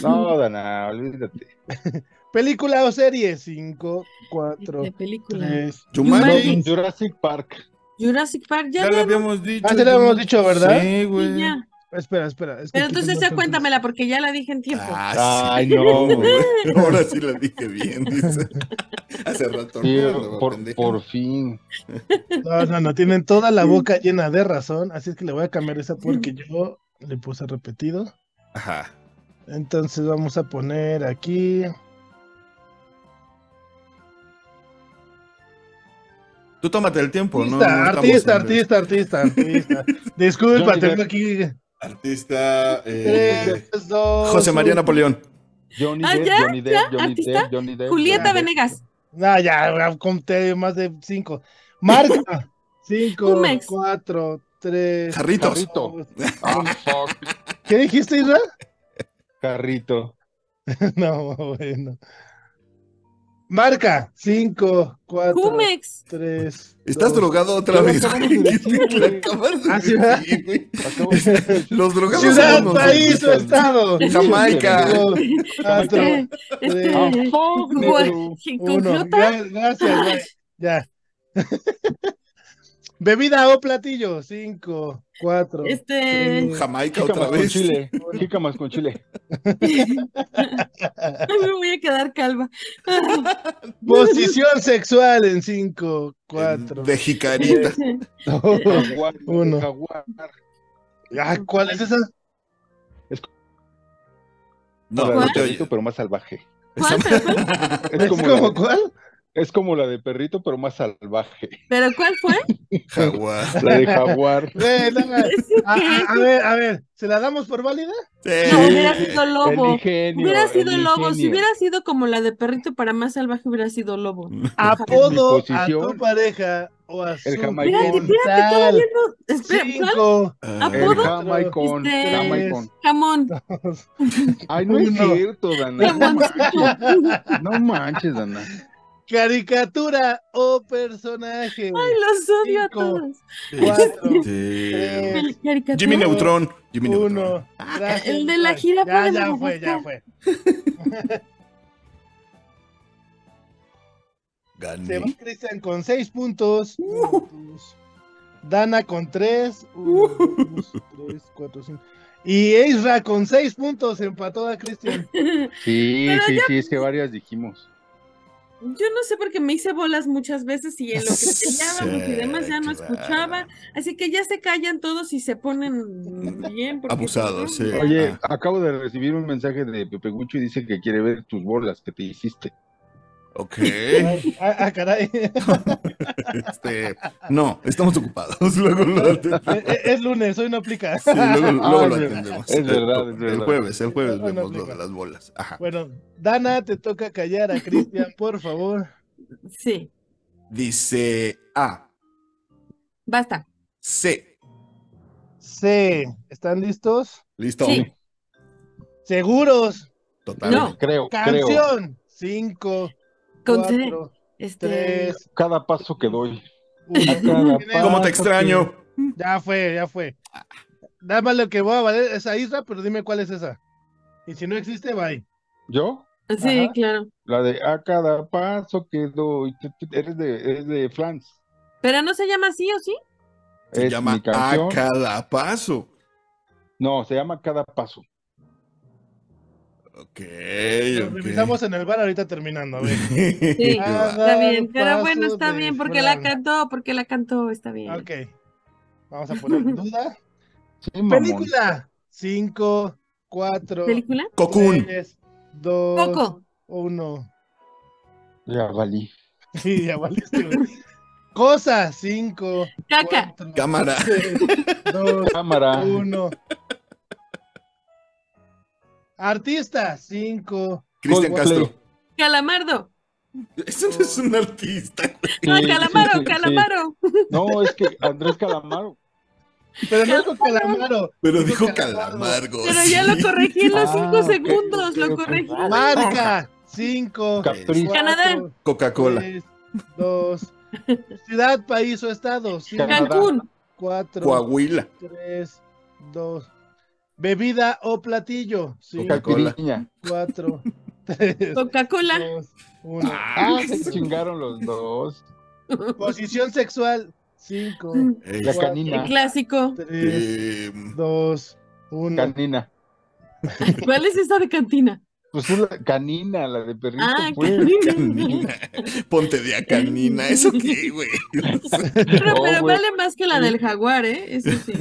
No, Dana, olvídate. Película o serie. Cinco, cuatro, De película. tres. Jumanji. Jurassic Park. Jurassic Park, ya, Ya lo ya, habíamos dicho. Ah, se lo habíamos dicho, ¿verdad? Sí, güey. ya. Espera, espera. es Pero entonces ya cuéntamela porque ya la dije en tiempo. Ah, Ay, sí. no, güey. Ahora sí la dije bien, dice. Hace rato. Sí, no, por, por fin. No, no, no, tienen toda la boca llena de razón, así es que le voy a cambiar esa porque yo le puse repetido. Ajá. Entonces vamos a poner aquí. Tú tómate el tiempo, ¿no? Artista, No artista, artista, artista, artista. Disculpa, Johnny tengo aquí Artista. eh, tres, dos, José María uno. Napoleón. Johnny Ah, Depp, ya, Johnny Depp, ya, Johnny artista. Depp, Johnny Depp. Julieta. Venegas. No, ya, ya conté más de cinco. Marca. Cinco, cuatro, tres. Jarritos. Jarrito. dos. Ah, fuck. ¿Qué dijiste, Isra? Carrito. No, bueno. Marca. Cinco, cuatro, Jumex. tres. ¿Estás dos. drogado otra vez? Los drogados Ciudad, somos país o nosotros. estado. Jamaica. Cuatro, Este, uno. Gracias, güey. Ya. Bebida o platillo. Cinco, cuatro. Este, tres. Jamaica otra Jícamas con vez. chile. Jícamas con chile. me voy a quedar calva. Posición sexual en cinco, cuatro. De jicarita. Jaguar. Uno. Jaguar. Ah, ¿Cuál es esa? No, La no de te oye. pero más salvaje. ¿Cuál? Es ¿Es como, como la, cuál? Es como la de perrito, pero más salvaje. ¿Pero cuál fue? Jaguar. La de jaguar. No, no. ¿Eso A, qué? a- a ver, a ver, ¿se la damos por válida? Sí. No, hubiera sido El lobo. ingenio. Hubiera sido el lobo. Si hubiera sido como la de perrito para más salvaje, hubiera sido lobo. Apodo a tu pareja o a su el jamaicón. Espérate, espérate, no. Ah, El ¿Apodo? jamaicón. Este- Jamaicón. Jamón. Ay, no es Uno. cierto, Dana. No manches, Dana. Caricatura o personaje. Ay, los odio a Cinco. todos. Cuatro, Sí. tres, El. Jimmy Neutron. Jimmy Neutron. uno. Gracias, el de la jirafa Ya, ya fue, ya fue. Se va Gané. Cristian con seis puntos. Uh. Dana con 3. 1, 2, 3, 4, 5. Y Isra con 6 puntos empató a Cristian. Sí, Pero sí, sí, es que varias dijimos. Yo no sé por qué me hice bolas muchas veces y en lo que peleábamos y demás ya no Sí, escuchaba. Así que ya se callan todos y se ponen bien. porque Abusados, sí. Oye, acabo de recibir un mensaje de Pepe Gucho y dice que quiere ver tus bolas que te hiciste. Ok. Ah, ah, caray. Este, no, estamos ocupados. Luego lo, Eh, eh, es lunes, hoy no aplica. sí, luego, luego Ah, lo es verdad. atendemos. Es verdad, es El verdad. jueves, el jueves No, no vemos lo de las bolas. Ajá. Bueno, Dana, te toca callar a Cristian, por favor. Sí, Dice A, basta. C. C. ¿Están listos? ¿Listo? Sí. Seguros. Total. No. Creo, creo. Canción. 5, Con C, 4, este, 3, Cada paso que doy. 1. Cada ¿Cómo te extraño? Ya fue, ya fue. Nada más lo que voy a valer es a Isra, pero dime cuál es esa. Y si no existe, bye. ¿Yo? sí, Ajá. claro. La de a cada paso que doy. Eres de, eres de Flans. Pero no se llama así o sí? Se Es llama. A cada paso. No, se llama Cada Paso. Ok, revisamos en el bar ahorita terminando. A ver. Sí, Ah, está bien. Pero bueno, está bien porque la Fran. cantó, porque la cantó, está bien. Ok. Vamos a poner duda. Sí. Película. 5, 4, ¿Película? Cocoon. 3, 2, Coco. 1. Ya valí. Sí, ya valiste, güey. Cosa. 5, Caca. Cámara. 2, Cámara. 1. Artista. 5, Cristian. Castro. Calamardo. Eso no es un artista. No, Sí, calamaro, sí, sí. calamaro. No, es que Andrés Calamaro. Pero no dijo calamaro. Pero Dijo. Calamargo. Pero ya lo corregí en los Ah, cinco ok, segundos, lo corregí. Marca. 5, Capriz. Canadá. Coca-Cola. 2. Ciudad, país o estado. 5. Cancún. 4, Coahuila. 3, 2. Bebida o platillo. 5, Coca-Cola. Caipirinha. 4, 3, Coca-Cola. 2, 1. Ah, se chingaron los dos. Posición sexual. 5, Eh, La El canina. clásico. 3, eh, 2, 1. Canina. ¿Cuál es esa de cantina? Pues es la canina, la de perrito, Ah, pues. canina. Ponte de a canina. ¿Eso qué, güey? Pero, No, pero vale más que la del jaguar, ¿eh? Eso sí.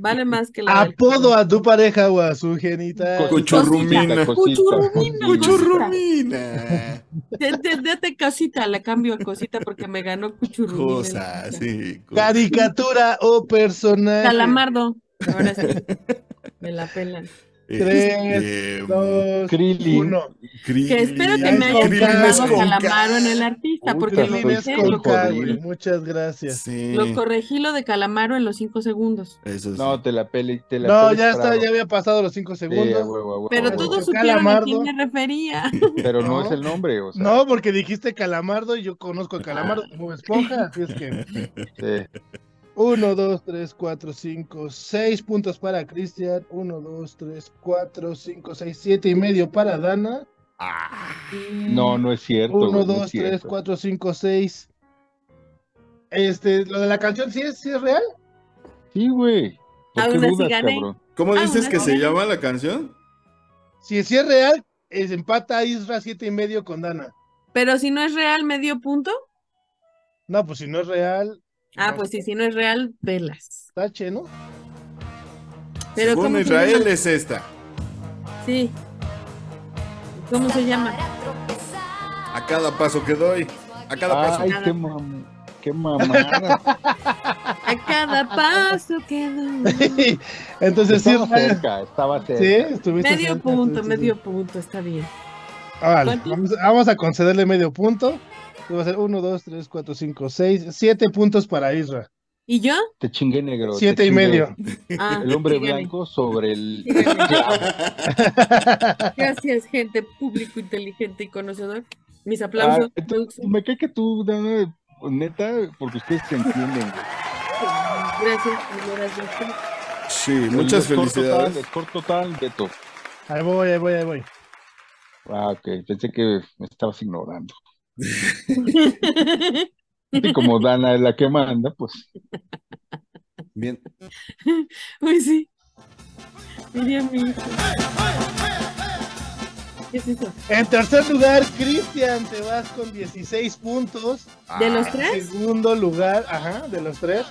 Vale más que la del Apodo a tu pareja o a su genital. Cuchurrumina. Cosita, Cuchurrumina. Cuchurrumina. Date, cosita, la cambio a cosita porque me ganó cuchurrumina. Cosa, sí. cosa. Caricatura o personaje. Calamardo. Ahora sí. Me la pelan. Tres, Este, Dos, Krillin. uno. Krillin. Que espero que me llamado con calamaro en el artista, porque lo. Muchas gracias. Sí. lo corregí lo de calamaro en los cinco segundos. Eso sí. No, te la pele, te la No, ya está, ya había pasado los cinco segundos. huevo, a huevo, Pero todos supieron a quién me refería. Pero no, No. es el nombre, o sea. No, porque dijiste calamardo y yo conozco a calamardo como esponja, así es que sí. uno, dos, tres, cuatro, cinco, seis puntos para Cristian, uno, dos, tres, cuatro, cinco, seis, siete y medio para Dana. Ah, No, no es cierto. Uno, güey, no es dos, tres, cierto. cuatro, cinco, seis. Este, lo de la canción, ¿sí es, sí es real? Sí, güey. ¿Por Aún así gané. ¿Cómo dices que se llama la canción? Si sí es real, es empata a Isra siete y medio con Dana. Pero si no es real, medio punto. No, pues si no es real, Ah, pues sí, si no es real, velas. tache, ¿no? Pero Según ¿cómo se Israel es esta. Sí. ¿Cómo se llama? A cada paso que doy. A cada paso. Ay, qué, mam qué mamada. A cada paso que doy. Entonces sí es estaba cerca, estaba Sí, estuviste Medio cerca, punto, sí, sí, sí. medio punto, está bien. Vale, ¿Cuánto? vamos, vamos a concederle medio punto. Y Va a ser 1, 2, 3, 4, 5, 6, 7 puntos para Isra. ¿Y yo? Te chingué negro. te Siete y chingué. medio. Ah, El hombre blanco sobre el. Gracias, gente, público inteligente y conocedor. Mis Ah, aplausos. entonces, me cae que tú, neta, porque ustedes se entienden. güey. Gracias, ustedes. Sí, muchas El score felicidades. Total, score total, Beto. Ahí voy, ahí voy, ahí voy. Ah, ok. Pensé que me estabas ignorando. Y como Dana es la que manda, pues Bien. Uy, sí. Diría mi hijo. ¿Qué es eso? En tercer lugar, Cristian, te vas con 16 puntos. ¿De los Ah, tres? Segundo lugar, ajá, de los tres.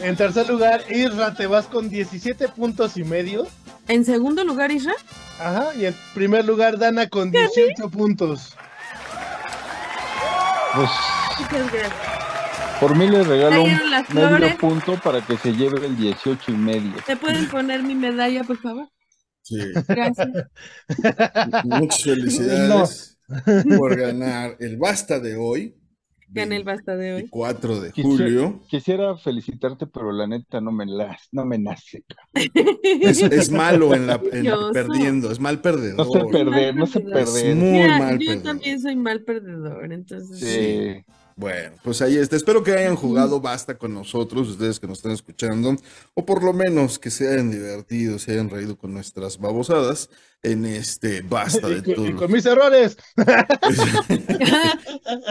En tercer lugar, Isra, te vas con 17 puntos y medio. ¿En segundo lugar, Isra? Ajá, y en primer lugar, Dana con 18 puntos. Pues Muchas gracias. por mí le regalo las medio punto para que se lleve el 18 y medio. ¿Te pueden poner mi medalla, por favor? Sí. Gracias. Muchas felicidades por ganar el basta de hoy. Gané el basta de hoy. 4 de Quisiera- julio. Quisiera felicitarte, pero la neta no me las, no me nace. Es, es malo en la en perdiendo, es mal perdedor. No sé perder, no sé perdedor. Es perder. muy Mira, mal yo perdedor. también soy mal perdedor, entonces. Sí. Bueno, pues ahí está. Espero que hayan jugado basta con nosotros, ustedes que nos están escuchando, o por lo menos que se hayan divertido, se hayan reído con nuestras babosadas en este basta de y todo. con mis errores.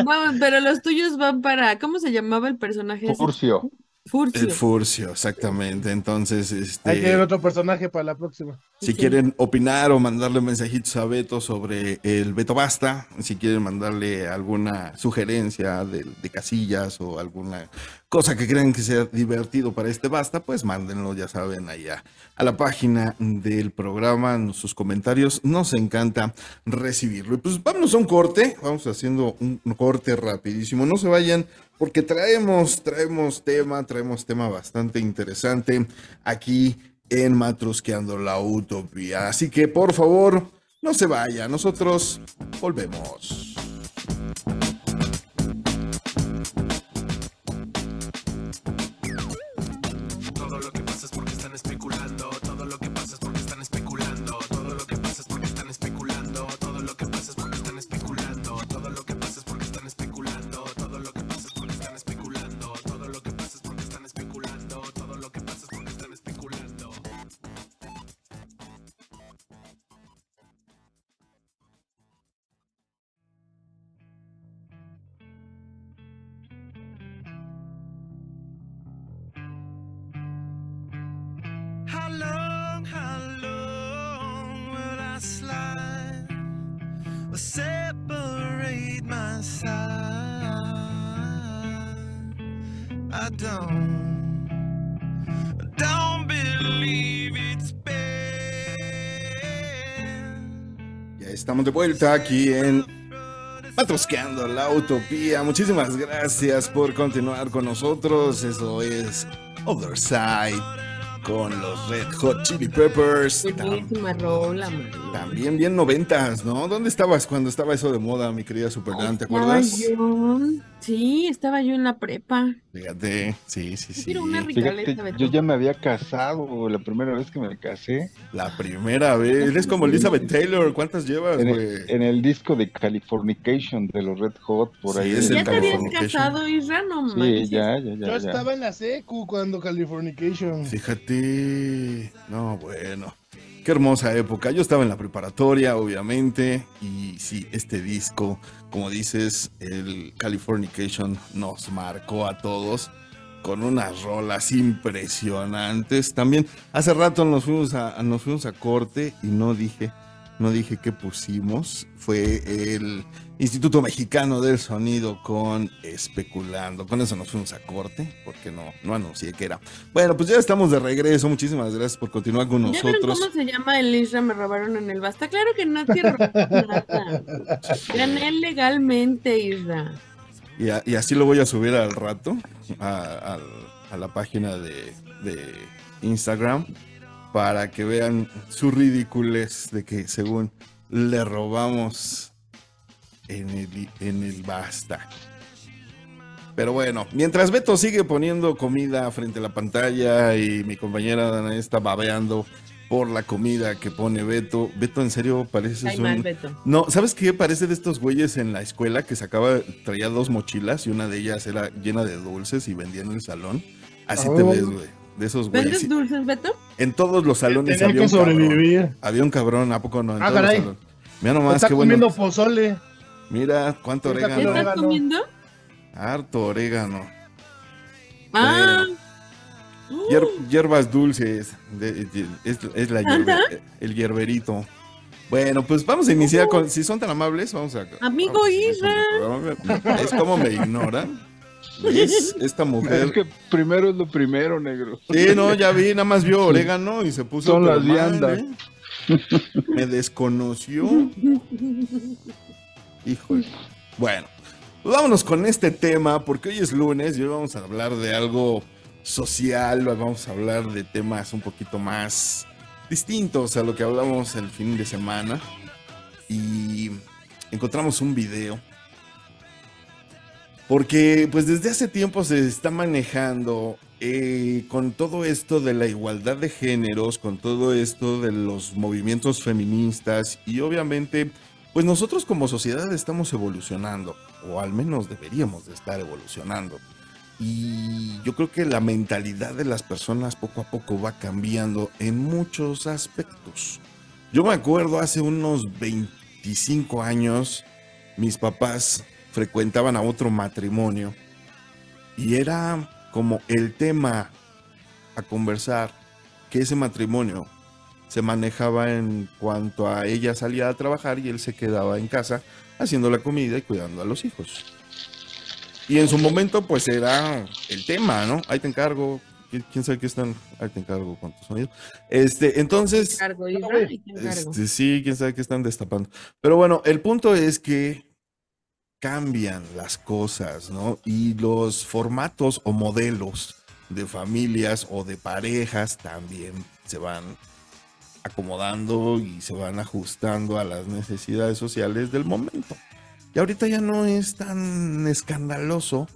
Vamos, pero los tuyos van para. ¿Cómo se llamaba el personaje? ese? Furcio. El Furcio, exactamente. Entonces, Hay que ver este, otro personaje para la próxima. si Sí. quieren opinar o mandarle mensajitos a Beto sobre el Beto Basta, si quieren mandarle alguna sugerencia de, de casillas o alguna cosa que crean que sea divertido para este Basta, pues mándenlo, ya saben, allá a la página del programa, en sus comentarios. Nos encanta recibirlo. Y pues vámonos a un corte, vamos haciendo un corte rapidísimo. No se vayan porque traemos, traemos tema, traemos tema bastante interesante aquí en Matrusqueando la Utopía. Así que por favor, no se vaya, nosotros volvemos. Ya estamos de vuelta aquí en Matrusqueando la Utopía. Muchísimas gracias por continuar con nosotros. Eso es Other Side con los Red Hot Chili Peppers. Buenísima rola, man. También bien noventas, ¿no? ¿Dónde estabas cuando estaba eso de moda, mi querida Superdan? ¿Te Estaba acuerdas? yo. Sí, estaba yo en la prepa. Fíjate, sí, sí, sí. Una Fíjate, yo ya me había casado la primera vez que me casé La primera vez. Eres como Elizabeth Taylor. ¿Cuántas llevas, en güey? el, en el disco de Californication de los Red Hot, por Sí, ahí. es ¿Ya te habías casado, Isra? No Sí, ya, ya, ya. Yo ya. estaba en la secu cuando Californication. Fíjate. No, bueno. Qué hermosa época. Yo estaba en la preparatoria, obviamente. Y sí, este disco, como dices, el Californication nos marcó a todos con unas rolas impresionantes. También hace rato nos fuimos a, nos fuimos a corte y no dije, no dije qué pusimos. Fue el Instituto Mexicano del Sonido con Especulando. Con eso nos fuimos a corte, porque no, no anuncié que era. Bueno, pues ya estamos de regreso. Muchísimas gracias por continuar con ¿Ya vieron nosotros. cómo se llama el Isra? Me robaron en el basta. Claro que no te robaron nada. Gané legalmente, Isra. Y, a- y así lo voy a subir al rato a la página de, de Instagram para que vean su ridiculez de que según le robamos en el, en el basta. Pero bueno, mientras Beto sigue poniendo comida frente a la pantalla y mi compañera Dana está babeando por la comida que pone Beto, Beto en serio parece Beto. no, ¿sabes qué? Parece de estos güeyes en la escuela que sacaba, traía dos mochilas y una de ellas era llena de dulces y vendía en el salón. Así te Oh. ves, güey. De esos güeyes. ¿Vendes dulces, Beto? En todos los salones Tenía había que un cabrón. sobrevivir. Había un cabrón, ¿a poco no? En Ah, todos los caray. salones. Mira nomás, Está qué bueno. comiendo pozole. Mira cuánto ¿Qué orégano. comiendo estás comiendo? Harto orégano. Ah, Hier- uh, hierbas dulces. de- de- es, es la hierbe- el hierberito. Bueno, pues vamos a iniciar con. Si son tan amables, vamos a. Amigo vamos. Es como me ignoran. Es esta Es mujer. que primero es lo primero, negro. Sí, no, ya vi, nada más vio orégano y se puso. Son las mal, viandas. ¿eh? Me desconoció. Híjole. Bueno, vámonos con este tema, porque hoy es lunes y hoy vamos a hablar de algo social, vamos a hablar de temas un poquito más distintos a lo que hablamos el fin de semana. Y encontramos un video. Porque pues desde hace tiempo se está manejando eh, con todo esto de la igualdad de géneros, con todo esto de los movimientos feministas y obviamente pues nosotros como sociedad estamos evolucionando, o al menos deberíamos de estar evolucionando. Y yo creo que la mentalidad de las personas poco a poco va cambiando en muchos aspectos. Yo me acuerdo hace unos 25 años, mis papás frecuentaban a otro matrimonio y era como el tema a conversar que ese matrimonio se manejaba en cuanto a ella salía a trabajar y él se quedaba en casa haciendo la comida y cuidando a los hijos. Y en su momento pues era el tema, ¿no? Ahí te encargo, ¿Qui- quién sabe qué están, ahí te encargo con tu sonido. Este, entonces... encargo, Isra, y te encargo. Este, sí, quién sabe qué están destapando. Pero bueno, el punto es que cambian las cosas, ¿no? Y los formatos o modelos de familias o de parejas también se van acomodando y se van ajustando a las necesidades sociales del momento. Y ahorita ya no es tan escandaloso,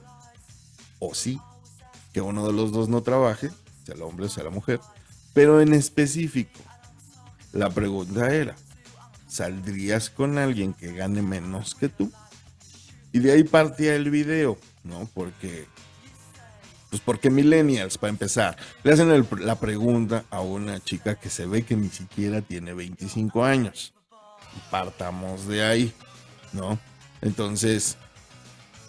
o sí, que uno de los dos no trabaje, sea el hombre o sea la mujer, pero en específico, la pregunta era, ¿saldrías con alguien que gane menos que tú? Y de ahí partía el video, ¿no? Porque, pues porque millennials, para empezar, le hacen el- la pregunta a una chica que se ve que ni siquiera tiene 25 años. Partamos de ahí, ¿no? Entonces,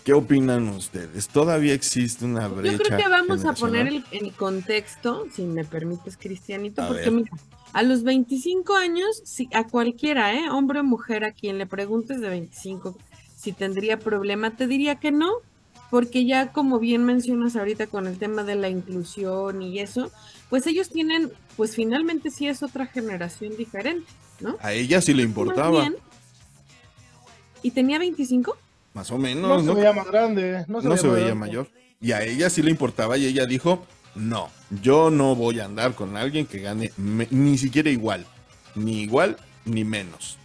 ¿qué opinan ustedes? ¿Todavía existe una brecha? Yo creo que vamos a poner el, el contexto, si me permites, Cristianito, A porque ver. mira, a los 25 años, si, a cualquiera, ¿eh? hombre o mujer, a quien le preguntes de 25 si tendría problema, te diría que no, porque ya como bien mencionas ahorita con el tema de la inclusión y eso, pues ellos tienen, pues finalmente sí es otra generación diferente, ¿no? A ella sí le importaba, bien. ¿Y tenía 25? más o No, menos, se ¿no? veía más grande. No se no se veía mayor. Y a ella sí le importaba y ella dijo, no, yo no voy a andar con alguien que gane me- ni siquiera igual, ni igual ni menos.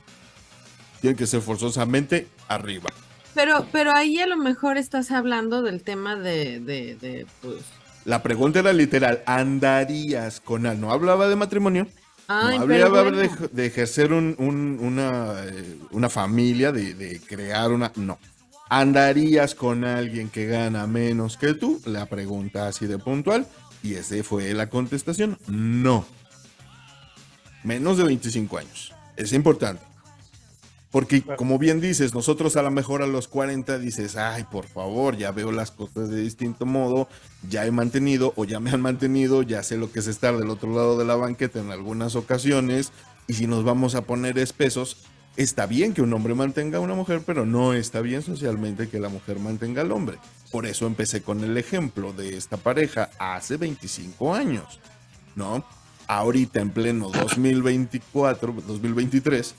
Tiene que ser forzosamente arriba. Pero, pero ahí a lo mejor estás hablando del tema de, de, de, pues, La pregunta era literal, ¿andarías con él? No hablaba de matrimonio, ay, no hablaba bueno. de, de ejercer un- un- una, eh, una familia, de, de crear una... No. ¿Andarías con alguien que gana menos que tú? La pregunta así de puntual. Y esa fue la contestación. No. Menos de 25 años. Es importante. Porque como bien dices, nosotros a lo mejor a los 40 dices, ay, por favor, ya veo las cosas de distinto modo, ya he mantenido o ya me han mantenido, ya sé lo que es estar del otro lado de la banqueta en algunas ocasiones, y si nos vamos a poner espesos, está bien que un hombre mantenga a una mujer, pero no está bien socialmente que la mujer mantenga al hombre. Por eso empecé con el ejemplo de esta pareja hace 25 años, ¿no? Ahorita en pleno 2024, 2023,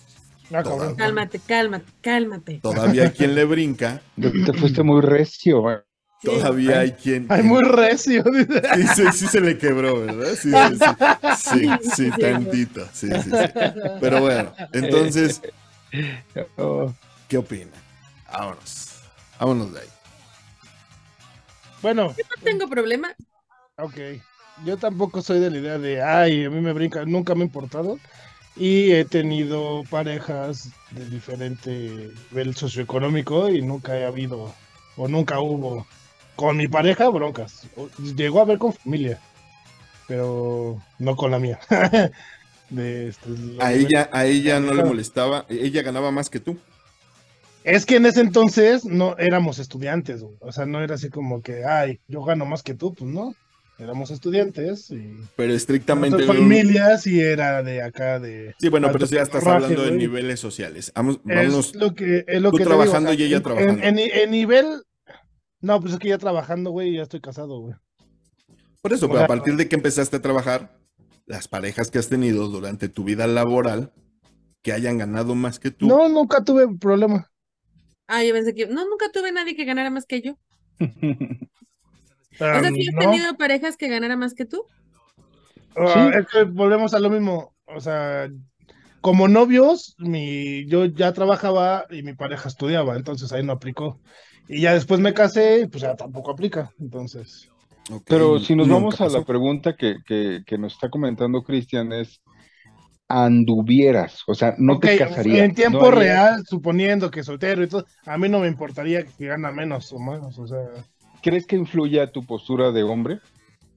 Ah, cabrón. Cálmate, cálmate, cálmate. todavía hay quien le brinca, Te fuiste muy recio, güey. Todavía hay quien... Ay, muy recio. Sí, sí, sí se le quebró, ¿verdad? Sí, sí, sí, sí, sí, tantito, sí, sí, sí. Pero bueno, entonces, ¿qué opina? Vámonos, vámonos de ahí. Bueno, No tengo problema. ok. Yo tampoco soy de la idea de, ay, a mí me brinca, nunca me ha importado. Y he tenido parejas de diferente nivel socioeconómico y nunca he habido, o nunca hubo, con mi pareja, broncas. Llegó a haber con familia, pero no con la mía. de, este, A ella, a ella no le molestaba, ella ganaba más que tú. Es que en ese entonces no éramos estudiantes. O sea, no era así como que, ay, yo gano más que tú, pues no. Éramos estudiantes y Pero estrictamente. familias y era de acá de. Sí, bueno, pero si ya estás hablando de niveles sociales. Vamos, vámonos. Es lo que, es lo tú que te digo, trabajando o sea, y ella en- trabajando. En, en- en nivel. No, pues es que ya trabajando, güey, ya estoy casado, güey. Por eso, o pero a partir de que empezaste a trabajar, las parejas que has tenido durante tu vida laboral, que hayan ganado más que tú. No, nunca tuve problema. Ah, yo pensé que. No, nunca tuve nadie que ganara más que yo. O sea, ¿sí has no. tenido parejas que ganara más que tú? Ah, es que volvemos a lo mismo. O sea, como novios, mi, yo ya trabajaba y mi pareja estudiaba, entonces ahí no aplicó. Y ya después me casé y pues ya tampoco aplica. Entonces, Pero si nos vamos a la pregunta que, que, que nos está comentando Cristian es, anduvieras, o sea, no te Ok, casarías. en tiempo no harías- real, suponiendo que soltero y todo, a mí no me importaría que gana menos o más. O sea, ¿Crees que influya tu postura de hombre?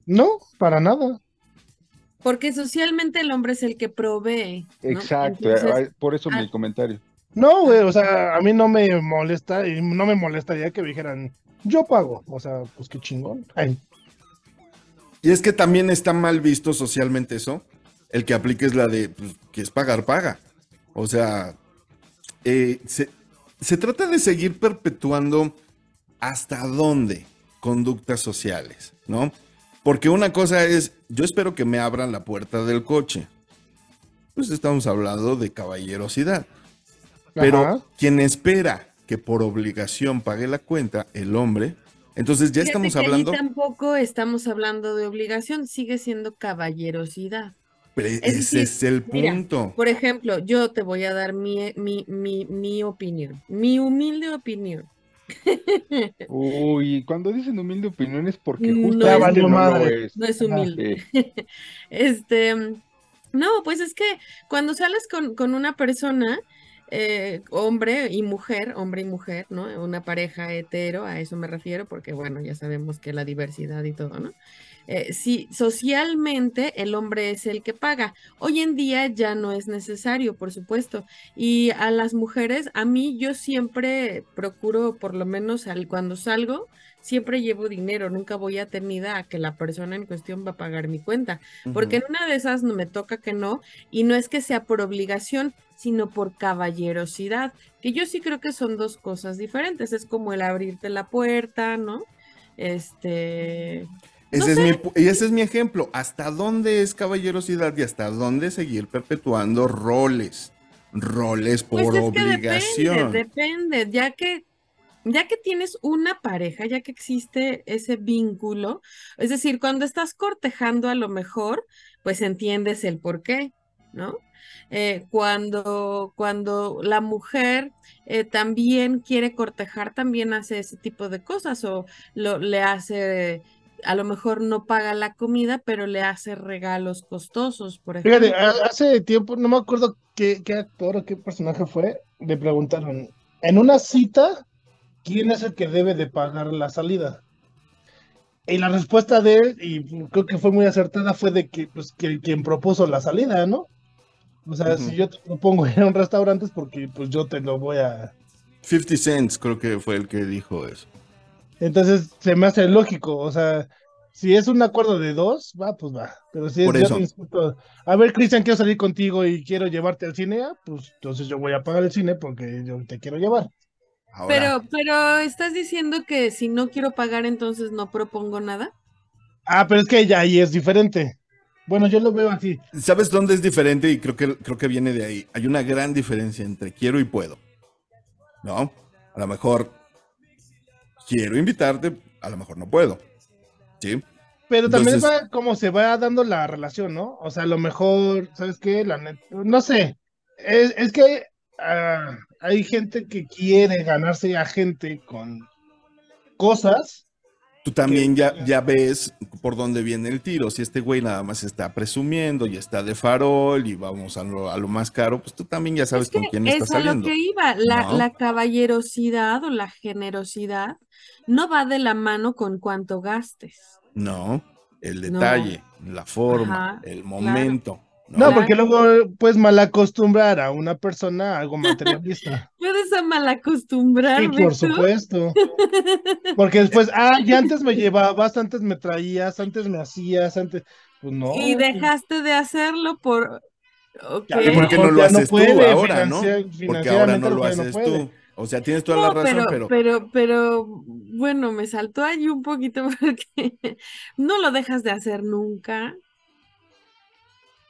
no, para nada. Porque socialmente el hombre es el que provee. ¿no? Exacto, Entonces, por eso ah. mi comentario. No, güey, o sea, a mí no me molesta y no me molestaría que me dijeran, yo pago. O sea, pues qué chingón. Ay, Y es que también está mal visto socialmente eso. El que apliques la de pues, que es pagar, paga. O sea, eh, se, se trata de seguir perpetuando hasta dónde conductas sociales, ¿no? Porque una cosa es, yo espero que me abran la puerta del coche. Pues estamos hablando de caballerosidad. Pero ajá. quien espera que por obligación pague la cuenta, el hombre, entonces ya fíjate estamos que ahí hablando, tampoco estamos hablando de obligación, sigue siendo caballerosidad. pero es ese decir, es el mira, punto. Por ejemplo, yo te voy a dar mi, mi, mi, mi opinión, mi humilde opinión. Uy, cuando dicen humilde opinión es porque No justo es- no madre. es. No es Ajá. humilde. Sí. Este, no, pues es que cuando sales con, con una persona, eh, hombre y mujer, hombre y mujer, ¿no? Una pareja hetero, a eso me refiero, porque bueno, ya sabemos que la diversidad y todo, ¿no? Eh, sí, socialmente el hombre es el que paga. Hoy en día ya no es necesario, por supuesto. Y a las mujeres, a mí yo siempre procuro, por lo menos al, cuando salgo, siempre llevo dinero, nunca voy atenida a que la persona en cuestión va a pagar mi cuenta, porque en una de esas no me toca que no, y no es que sea por obligación, sino por caballerosidad, que yo sí creo que son dos cosas diferentes, es como el abrirte la puerta, ¿no? Este, no Ese, es sé. mi, ese es mi ejemplo. ¿Hasta dónde es caballerosidad y hasta dónde seguir perpetuando roles? Roles por Pues es que obligación. depende, depende, ya que ya que tienes una pareja, ya que existe ese vínculo, es decir, cuando estás cortejando a lo mejor, pues entiendes el por qué, ¿no? Eh, cuando, cuando la mujer eh, también quiere cortejar, también hace ese tipo de cosas o lo, le hace, a lo mejor no paga la comida, pero le hace regalos costosos, por ejemplo. Fíjate, hace tiempo, no me acuerdo qué, qué actor o qué personaje fue, le preguntaron, en una cita, ¿quién es el que debe de pagar la salida? Y la respuesta de él, y creo que fue muy acertada, fue de que, pues, que quien propuso la salida, ¿no? O sea, si yo te propongo ir a un restaurante es porque pues yo te lo voy a... 50 Cents creo que fue el que dijo eso. Entonces se me hace lógico, o sea, si es un acuerdo de dos, va, pues va. Pero si es yo te a ver, Cristian, quiero salir contigo y quiero llevarte al cine, ah, pues entonces yo voy a pagar el cine porque yo te quiero llevar. Ahora, Pero, pero estás diciendo que si no quiero pagar, entonces no propongo nada. Ah, pero es que ya ahí es diferente. Bueno, yo lo veo así. ¿sabes dónde es diferente? Y creo que, creo que viene de ahí. Hay una gran diferencia entre quiero y puedo. ¿No? A lo mejor quiero invitarte, a lo mejor no puedo. ¿Sí? Pero también Entonces- va como se va dando la relación, ¿no? O sea, a lo mejor, ¿sabes qué? La net- no sé. Es, es que ah, hay gente que quiere ganarse a gente con cosas. Tú también Que- ya, ya ves por dónde viene el tiro. Si este güey nada más está presumiendo y está de farol y vamos a lo, a lo más caro, pues tú también ya sabes Es que con quién es estás a lo saliendo. que iba. La, ¿no? la caballerosidad o la generosidad no va de la mano con cuánto gastes. No, el No. detalle, la forma, Ajá, el momento. No, porque luego puedes malacostumbrar a una persona a algo materialista. Puedes a malacostumbrar. Sí, por supuesto. Porque después, ah, ya antes me llevabas, antes me traías, antes me hacías, antes. Pues no. Y dejaste de hacerlo por. Ya, ¿Y por qué no lo haces tú ahora, no? Porque ahora no lo haces tú. O sea, tienes toda la razón, pero, pero... Pero, bueno, me saltó ahí un poquito porque no lo dejas de hacer nunca.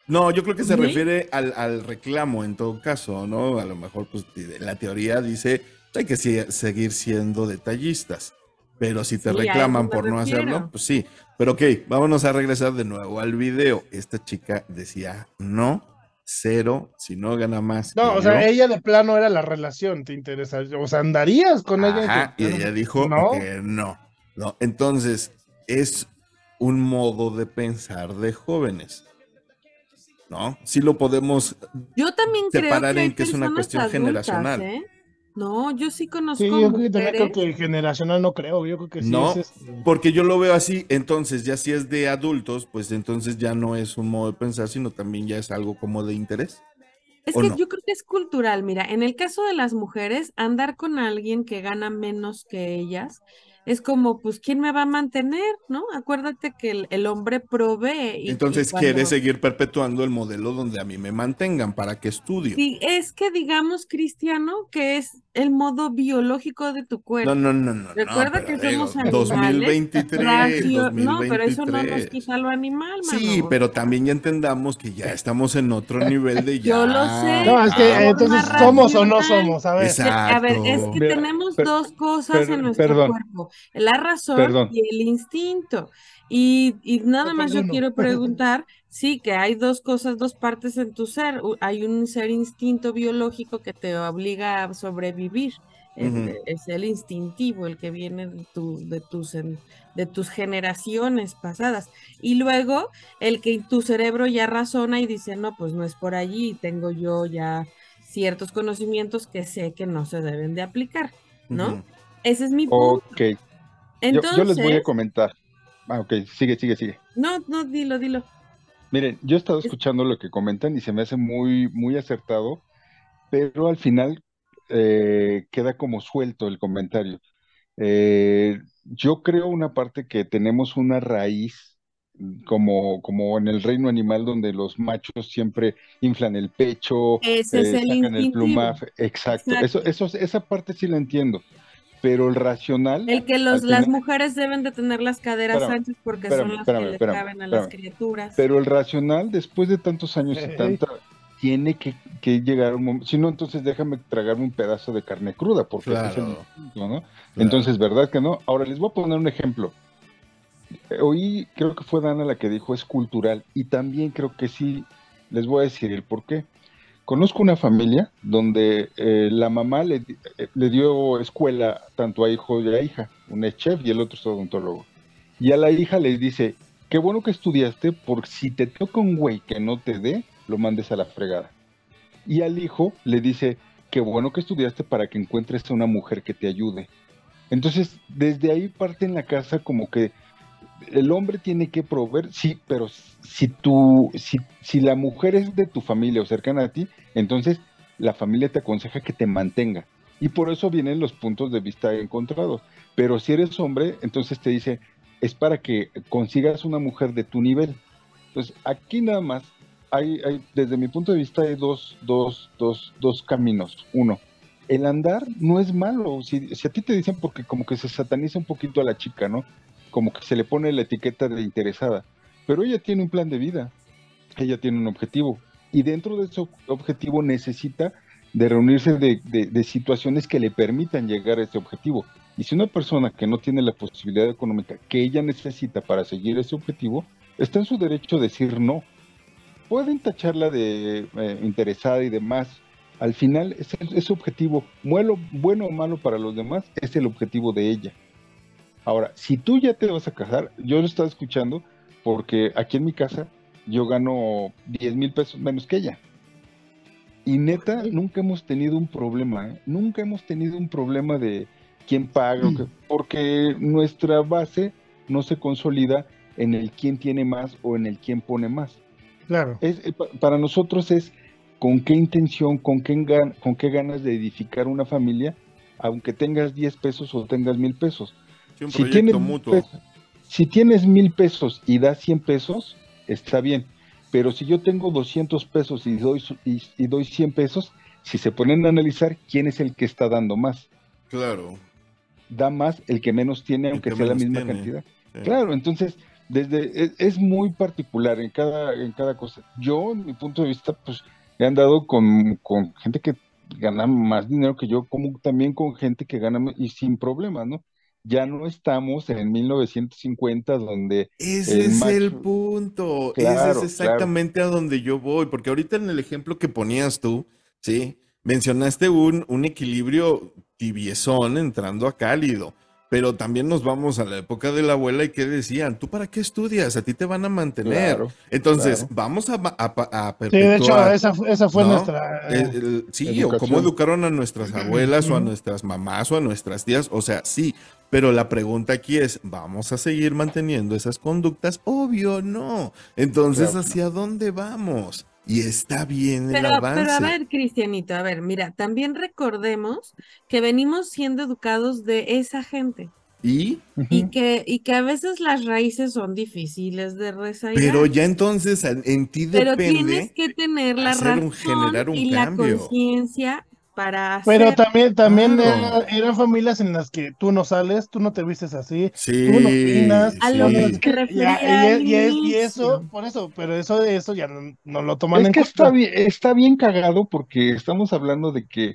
No, yo creo que se refiere al, al, reclamo en todo caso, ¿no? A lo mejor, pues, la teoría dice, hay que seguir siendo detallistas. Pero si te reclaman por no hacerlo, pues sí. Pero ok, vámonos a regresar de nuevo al video. Esta chica decía, no, cero, si no gana más. No, o sea, ella de plano era la relación, ¿te interesa? O sea, ¿andarías con ella? Y ella dijo ¿No? que no. no. Entonces, es un modo de pensar de jóvenes. ¿No? Sí lo podemos Yo también separar creo en que es una cuestión generacional. ¿eh? No, yo sí conozco. Sí, yo creo que, creo que generacional no creo, yo creo que sí. No, es este... porque yo lo veo así, entonces ya si es de adultos, pues entonces ya no es un modo de pensar, sino también ya es algo como de interés. Es que no? yo creo que es cultural, mira, en el caso de las mujeres, andar con alguien que gana menos que ellas es como, pues, ¿quién me va a mantener? ¿No? Acuérdate que el, el hombre provee. Y, Entonces y cuando... quiere seguir perpetuando el modelo donde a mí me mantengan para que estudio. Sí, es que digamos, Cristiano, que es el modo biológico de tu cuerpo. No, no, no, no. Recuerda no, que digo, somos animales. 2023, ratio, 2023. No, pero eso no nos quita lo animal, mano. Sí, pero también ya entendamos que ya estamos en otro nivel de ya. Yo lo sé. No, es que ah, entonces somos o no somos, a ver. Exacto. A ver, es que Mira, tenemos per, dos cosas per, en nuestro perdón. cuerpo, la razón Perdón. y el instinto. Y, y nada más yo quiero preguntar, sí, que hay dos cosas, dos partes en tu ser. Hay un ser instinto biológico que te obliga a sobrevivir. Uh -huh. es, el instintivo, el que viene de, tu, de, tus, de tus generaciones pasadas. Y luego el que tu cerebro ya razona y dice, no, pues no es por allí, tengo yo ya ciertos conocimientos que sé que no se deben de aplicar, ¿no? Uh -huh. Ese es mi punto. Ok. Entonces, yo, yo, les voy a comentar. Ah, ok, sigue, sigue, sigue. No, no, dilo, dilo. Miren, yo he estado escuchando lo que comentan y se me hace muy, muy acertado, pero al final eh, queda como suelto el comentario. Eh, yo creo una parte que tenemos una raíz como, como en el reino animal donde los machos siempre inflan el pecho, Ese es eh, el sacan el plumaje, exacto, exacto. Eso, eso, esa parte sí la entiendo, pero el racional... El que los, las mujeres deben de tener las caderas espérame, anchas porque espérame, son las espérame, que les caben a las criaturas. Pero el racional, después de tantos años y tanta tiene que, que, llegar un momento, si no, entonces déjame tragarme un pedazo de carne cruda, porque claro. es el ¿no? Claro. Entonces, ¿verdad que no? Ahora les voy a poner un ejemplo. Oí, creo que fue Dana la que dijo es cultural, y también creo que sí, les voy a decir el por qué. Conozco una familia donde eh, la mamá le, eh, le, dio escuela tanto a hijo y a hija, un es chef y el otro es odontólogo. Y a la hija le dice, qué bueno que estudiaste, porque si te toca un güey que no te dé, lo mandes a la fregada. Y al hijo le dice, qué bueno que estudiaste para que encuentres a una mujer que te ayude. Entonces, desde ahí parte en la casa como que el hombre tiene que proveer, sí, pero si tú, si, si la mujer es de tu familia o cercana a ti, entonces la familia te aconseja que te mantenga. Y por eso vienen los puntos de vista encontrados. Pero si eres hombre, entonces te dice, es para que consigas una mujer de tu nivel. Entonces, aquí nada más hay, hay, desde mi punto de vista, hay dos, dos, dos, dos caminos. Uno, el andar no es malo. Si, si, a ti te dicen porque como que se sataniza un poquito a la chica, ¿no? Como que se le pone la etiqueta de interesada. Pero ella tiene un plan de vida. Ella tiene un objetivo. Y dentro de ese objetivo necesita de reunirse de, situaciones que le permitan llegar a ese objetivo. Y si una persona que no tiene la posibilidad económica que ella necesita para seguir ese objetivo, está en su derecho decir no pueden tacharla de eh, interesada y demás. Al final, ese, ese objetivo, bueno, bueno o malo para los demás, es el objetivo de ella. Ahora, si tú ya te vas a casar, yo lo estaba escuchando porque aquí en mi casa yo gano 10 mil pesos menos que ella. Y neta, nunca hemos tenido un problema, ¿eh? nunca hemos tenido un problema de quién paga, mm. porque nuestra base no se consolida en el quién tiene más o en el quién pone más Claro. Es, eh, pa- para nosotros es con qué intención, con qué, con qué ganas de edificar una familia, aunque tengas 10 pesos o tengas mil pesos. Sí, un Si proyecto tienes, mil mutuo. pesos, si tienes mil pesos y das 100 pesos, está bien. Pero si yo tengo 200 pesos y doy, y, y doy 100 pesos, si se ponen a analizar quién es el que está dando más, Claro. da más el que menos tiene, El aunque que sea la misma tiene. cantidad. sí. Claro, entonces, desde es, es muy particular en cada, en cada cosa. Yo, en mi punto de vista, pues he andado con, con gente que gana más dinero que yo, como también con gente que gana y sin problemas, ¿no? Ya no estamos en 1950 donde Ese el es el punto. Claro, Ese es exactamente a donde yo voy. Porque ahorita en el ejemplo que ponías tú, sí, mencionaste un, un equilibrio tibiezón entrando a cálido. Pero también nos vamos a la época de la abuela y que decían, ¿tú para qué estudias? A ti te van a mantener. Claro, Entonces, claro. vamos a, a, a Sí, de hecho, perpetuar. esa, esa fue ¿no? nuestra. El- el- sí, o cómo educaron a nuestras abuelas o a nuestras mamás o a nuestras tías. O sea, sí, pero la pregunta aquí es, ¿vamos a seguir manteniendo esas conductas? Obvio, no. Entonces, Claro que no. ¿hacia dónde vamos? Y está bien el Pero, avance. pero a ver, Cristianito, a ver, mira, también recordemos que venimos siendo educados de esa gente Y, y que, y que a veces las raíces son difíciles de resaigar. pero ya entonces en en ti Pero tienes depende. que tener la hacer un- razón generar un y la cambio. conciencia para Pero también, también era- eran familias en las que tú no sales, tú no te vistes así. Sí, Tú no opinas. A lo sí. que te refería y, eso, por eso, pero eso de eso ya no, no lo toman Es en que cuenta. está bien, está bien cagado porque estamos hablando de que,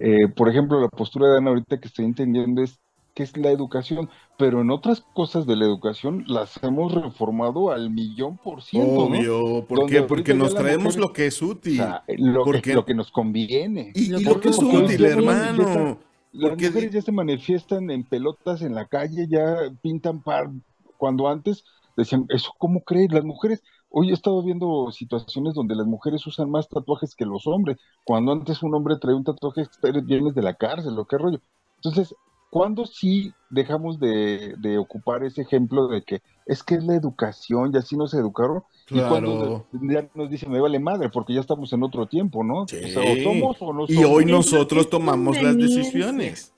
eh, por ejemplo, la postura de Ana ahorita que estoy entendiendo es que es la educación, pero en otras cosas de la educación las hemos reformado al millón por ciento, ¿no? Obvio, ¿por Donde qué? Porque nos traemos lo que es O útil. sea, lo, ¿Por que, lo que nos conviene. Y, Lo y que lo que es útil, no- hermano. están- Las Porque mujeres ya se manifiestan en pelotas en la calle, ya pintan par, cuando antes decían, ¿eso cómo crees? Las mujeres, hoy he estado viendo situaciones donde las mujeres usan más tatuajes que los hombres, cuando antes un hombre traía un tatuaje vienes de la cárcel, o qué rollo. Entonces, ¿cuándo sí dejamos de, de ocupar ese ejemplo de que es que es la educación y así nos educaron? Y cuando ya nos dicen, me vale madre, porque ya estamos en otro tiempo, ¿no? Sí. O sea, o somos o no somos. Y hoy nosotros tomamos las decisiones.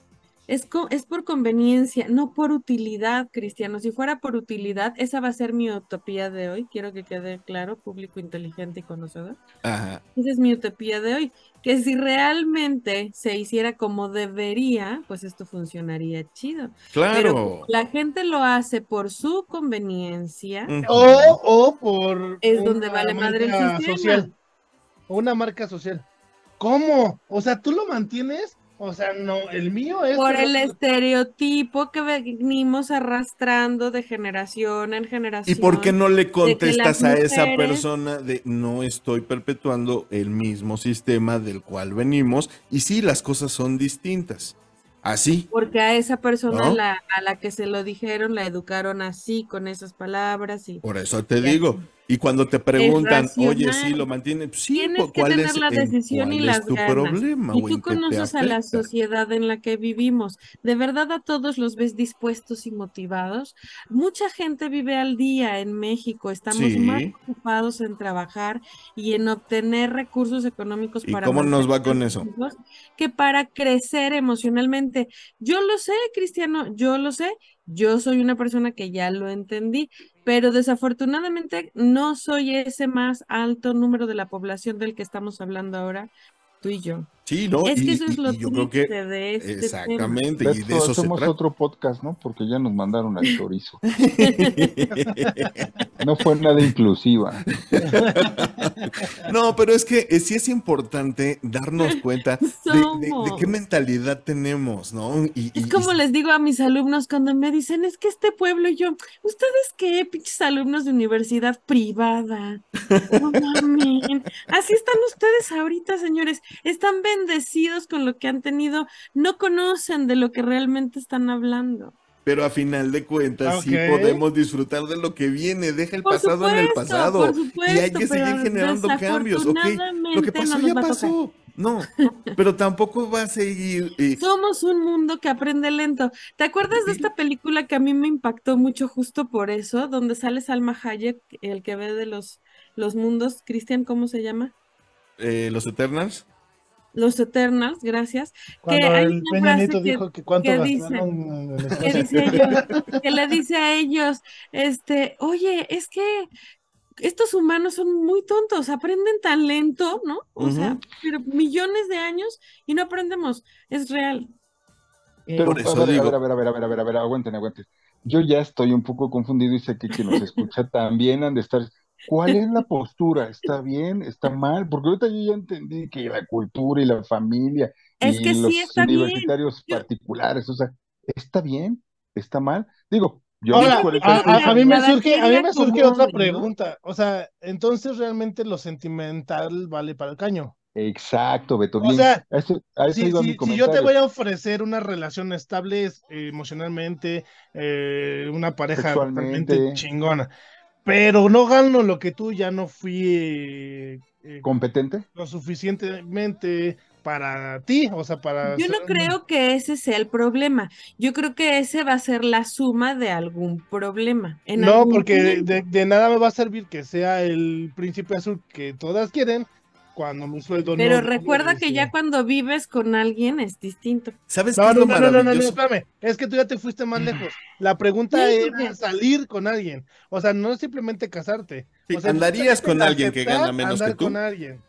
Es, co- es por conveniencia, no por utilidad, Cristiano. Si fuera por utilidad, esa va a ser mi utopía de hoy. Quiero que quede claro, público inteligente y conocedor. Ajá. Esa es mi utopía de hoy. Que si realmente se hiciera como debería, pues esto funcionaría chido. Pero Claro. como la gente lo hace por su conveniencia. O, o por es donde vale madre el sistema. social. O una marca social. ¿Cómo? O sea, ¿tú lo mantienes? O sea, no, el mío es... por el estereotipo que venimos arrastrando de generación en ¿Y generación. por qué no le contestas a esa persona de no estoy perpetuando el mismo sistema del cual venimos? Y sí, las cosas son distintas. Así. Porque a esa persona ¿No? la, a la que se lo dijeron la educaron así, con esas palabras y Por eso te Y digo. Y cuando te preguntan, oye, sí, lo mantiene, pues sí, tienes ¿cu- que ¿cuál tener es, la decisión y las tu ganas. problema? Y tú conoces a la sociedad en la que vivimos. De verdad a todos los ves dispuestos y motivados. Mucha gente vive al día en México. Estamos más ocupados en trabajar y en obtener recursos económicos ¿Y para cómo nos va con eso? que para crecer emocionalmente. Yo lo sé, Cristiano, yo lo sé. Yo soy una persona que ya lo entendí, pero desafortunadamente no soy ese más alto número de la población del que estamos hablando ahora, tú y yo. Sí, ¿no? es y, que eso es lo yo creo que triste de este tema. exactamente, De y de eso se hacemos trata. otro podcast, ¿no? Porque ya nos mandaron al chorizo. No fue nada inclusiva. No, pero es que eh, sí es importante darnos cuenta de, de- de Somos. qué mentalidad tenemos, ¿no? Y, Es como y- les digo a mis alumnos cuando me dicen, es que este pueblo y yo, ¿ustedes qué, pinches alumnos de universidad privada? No mamen. Así están ustedes ahorita, señores. Están bendecidos con lo que han tenido. No conocen de lo que realmente están hablando. pero a final de cuentas sí podemos disfrutar de lo que viene. Deja el Por pasado en el pasado. por y hay que seguir generando cambios. Ok, lo que pasó no ya pasó. No, pero tampoco va a seguir. eh, Somos un mundo que aprende lento. ¿Te acuerdas de esta película que a mí me impactó mucho justo por eso, donde sale Salma Hayek, el que ve de los, los mundos? Cristian, ¿cómo se llama? eh, los Eternals. Los Eternals, gracias. Cuando hay el una Peña frase Nieto que- dijo que cuánto que gastaron que dice ellos, que le dice a ellos, este, oye, es que estos humanos son muy tontos, aprenden tan lento, ¿no? O sea, pero millones de años y no aprendemos, es real. Eh, Pero, Por eso a ver, digo. a ver, a ver, a ver, a ver, a ver, aguanten, aguanten. Yo ya estoy un poco confundido y sé que quien nos escucha también han de estar. ¿Cuál es la postura? ¿Está bien? ¿Está mal? Porque ahorita yo ya entendí que la cultura y la familia Es y que sí los está bien. universitarios particulares, o sea, ¿está bien? ¿Está mal? Digo, yo Ahora, a a, a- 46 a mí me surge, a mí me surge otra pregunta. O sea, entonces realmente lo sentimental vale para el caño. Exacto, Beto, O bien. sea, eso, a eso Si, iba si- mi si yo te voy a ofrecer una relación estable eh, emocionalmente, eh, una pareja totalmente chingona, pero no gano lo que tú, ya no fui eh, eh, ¿Competente? lo suficientemente para ti, o sea, para Yo no creo que ese sea el problema. Yo creo que ese va a ser la suma de algún problema. En No, algún porque de nada me va a servir que sea el príncipe azul que todas quieren cuando mi sueldo Pero no recuerda que ya cuando vives con alguien es distinto. ¿Sabes qué No, es no, lo no, no, no, no, no, maravilloso? espérame. Es que tú ya te fuiste más lejos. La pregunta Sí, era salir con alguien. O sea, no es simplemente casarte. Sí, O sea, ¿andarías con alguien que gana menos andar que tú? con alguien.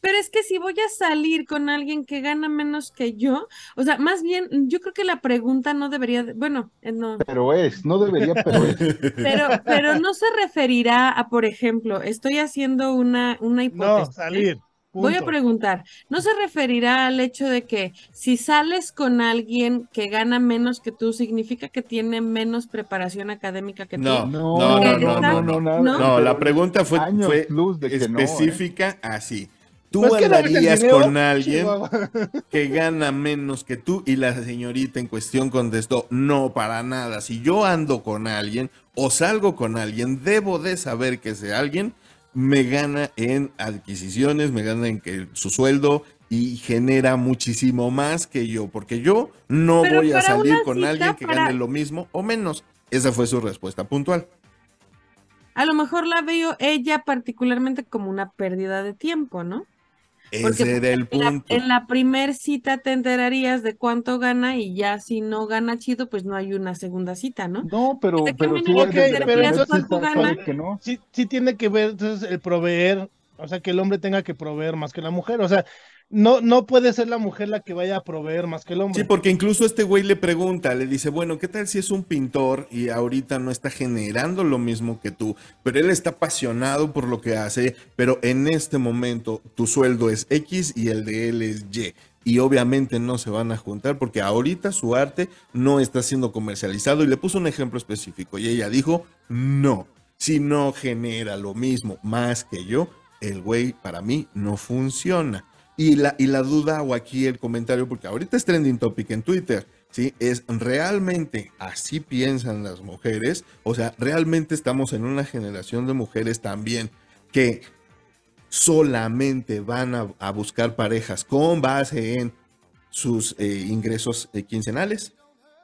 Pero es que si voy a salir con alguien que gana menos que yo, o sea, más bien, yo creo que la pregunta no debería, de- bueno, eh, no, Pero es, no debería, pero es. pero, pero no se referirá a, por ejemplo, estoy haciendo una, una No, hipótesis. ¿eh? salir. Voy a preguntar, ¿no se referirá al hecho de que si sales con alguien que gana menos que tú, significa que tiene menos preparación académica que No, tú? no, no, no, no, no, no. No. No, la pregunta fue, fue luz de que no, ¿eh? específica así. ¿Tú Pues no andarías con alguien que gana menos que tú? Y la señorita en cuestión contestó, no, para nada. Si yo ando con alguien o salgo con alguien, debo de saber que ese alguien me gana en adquisiciones, me gana en que su sueldo y genera muchísimo más que yo, porque yo no Pero voy a salir con cita, alguien que para- gane lo mismo o menos. Esa fue su respuesta puntual. A lo mejor la veo ella particularmente como una pérdida de tiempo, ¿no? Porque Ese En la, punto. en la primer cita te enterarías de cuánto gana y ya si no gana chido, pues no hay una segunda cita, ¿no? No, pero, ¿De qué pero sí, Ok, desde la pero ¿cuánto gana? que no. Sí, sí tiene que ver entonces el proveer, o sea, que el hombre tenga que proveer más que la mujer. O sea, no, no puede ser la mujer la que vaya a proveer más que el hombre. Sí, porque incluso este güey le pregunta, le dice, bueno, ¿qué tal si es un pintor y ahorita no está generando lo mismo que tú? Pero él está apasionado por lo que hace, pero en este momento tu sueldo es X y el de él es Y. Y obviamente no se van a juntar porque ahorita su arte no está siendo comercializado y le puso un ejemplo específico y ella dijo, no, si no genera lo mismo más que yo, el güey para mí no funciona. Y la, y la duda o aquí el comentario, porque ahorita es trending topic en Twitter, ¿sí? Es realmente así piensan las mujeres. O sea, realmente estamos en una generación de mujeres también que solamente van a, a buscar parejas con base en sus eh, ingresos eh, quincenales.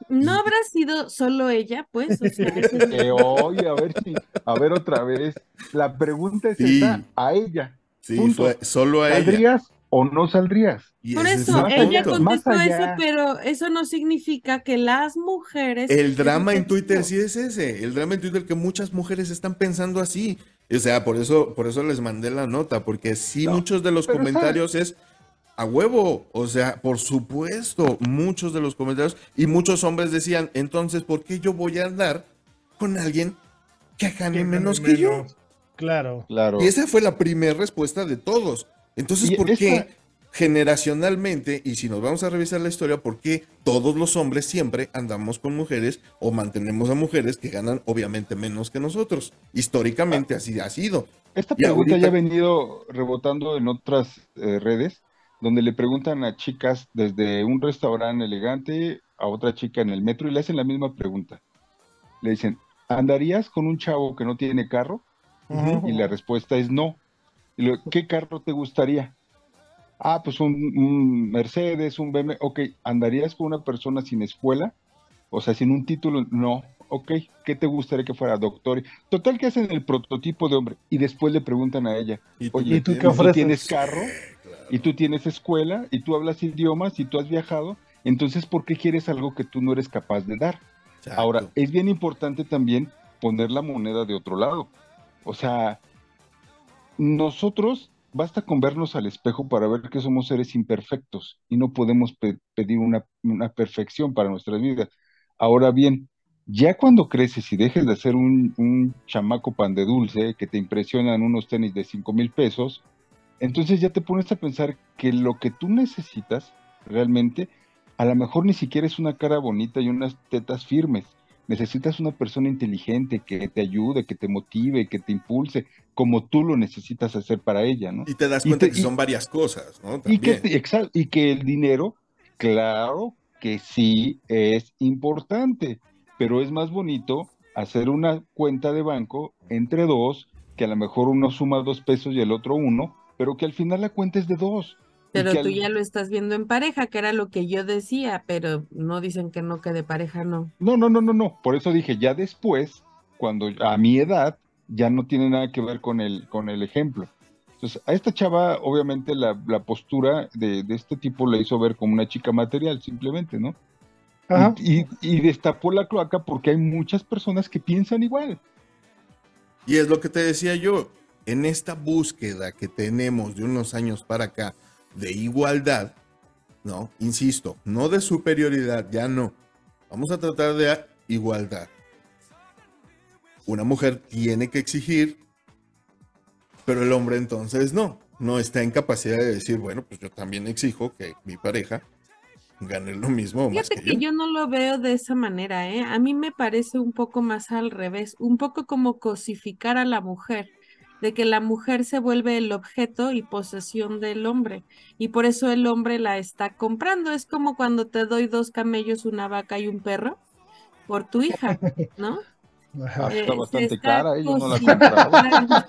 No habrá sido solo ella, pues, o sea, eso es- Eh, oye, a ver si, a ver otra vez. La pregunta es Sí. esa, a ella. Sí, fue solo a ella. ¿Saldrías o no saldrías? Y por es eso el ella punto. Contestó eso, pero eso no significa que las mujeres... El drama en Twitter sí es ese, el drama en Twitter que muchas mujeres están pensando así. O sea, por eso, por eso les mandé la nota, porque sí No, muchos de los comentarios es a huevo, o sea, por supuesto, muchos de los comentarios y muchos hombres decían, entonces, ¿por qué yo voy a andar con alguien que gane Que menos gane que yo? menos. Claro. Claro. Y esa fue la primera respuesta de todos. Entonces, ¿por esta- qué generacionalmente, y si nos vamos a revisar la historia, por qué todos los hombres siempre andamos con mujeres o mantenemos a mujeres que ganan obviamente menos que nosotros? Históricamente así ha sido. Esta pregunta ahorita- ya ha venido rebotando en otras eh, redes, donde le preguntan a chicas desde un restaurante elegante a otra chica en el metro y le hacen la misma pregunta. Le dicen, ¿andarías con un chavo que no tiene carro? Y la respuesta es no. Y luego, ¿Qué carro te gustaría? Ah, pues un, un Mercedes, un BMW, ok, ¿andarías con una persona sin escuela? O sea, sin un título, no, ok, ¿qué te gustaría que fuera doctor? Total que hacen el prototipo de hombre y después le preguntan a ella, ¿Y tú oye, ¿y tú qué tienes? ofreces? tienes carro? y tú tienes escuela y tú hablas idiomas y tú has viajado, entonces ¿por qué quieres algo que tú no eres capaz de dar? Exacto. Ahora, es bien importante también poner la moneda de otro lado. O sea, nosotros basta con vernos al espejo para ver que somos seres imperfectos y no podemos pe- pedir una, una perfección para nuestras vidas. Ahora bien, ya cuando creces y dejes de ser un, un chamaco pan de dulce que te impresionan unos tenis de 5 mil pesos, entonces ya te pones a pensar que lo que tú necesitas realmente, a lo mejor ni siquiera es una cara bonita y unas tetas firmes. Necesitas una persona inteligente que te ayude, que te motive, que te impulse, como tú lo necesitas hacer para ella, ¿no? Y te das cuenta te- que y- son varias cosas, ¿no? Y que, y que el dinero, claro que sí es importante, pero es más bonito hacer una cuenta de banco entre dos, que a lo mejor uno suma dos pesos y el otro uno, pero que al final la cuenta es de dos. Pero tú al- ya lo estás viendo en pareja, que era lo que yo decía, pero no dicen que no, que de pareja no. No, no, no, no, no. Por eso dije, ya después, cuando a mi edad, ya no tiene nada que ver con el, con el ejemplo. Entonces, a esta chava, obviamente, la, la postura de, de este tipo la hizo ver como una chica material, simplemente, ¿no? Ajá. Y, y- y destapó la cloaca porque hay muchas personas que piensan igual. Y es lo que te decía yo, en esta búsqueda que tenemos de unos años para acá de igualdad, ¿no? Insisto, no de superioridad, ya no. Vamos a tratar de igualdad. Una mujer tiene que exigir, pero el hombre entonces no. No está en capacidad de decir, bueno, pues yo también exijo que mi pareja gane lo mismo Fíjate que que yo. yo no lo veo de esa manera, ¿eh? A mí me parece un poco más al revés, un poco como cosificar a la mujer, de que la mujer se vuelve el objeto y posesión del hombre, y por eso el hombre la está comprando. Es como cuando te doy dos camellos, una vaca y un perro por tu hija, ¿no? Ajá. Eh, está bastante está cara, ¿eh? yo no la.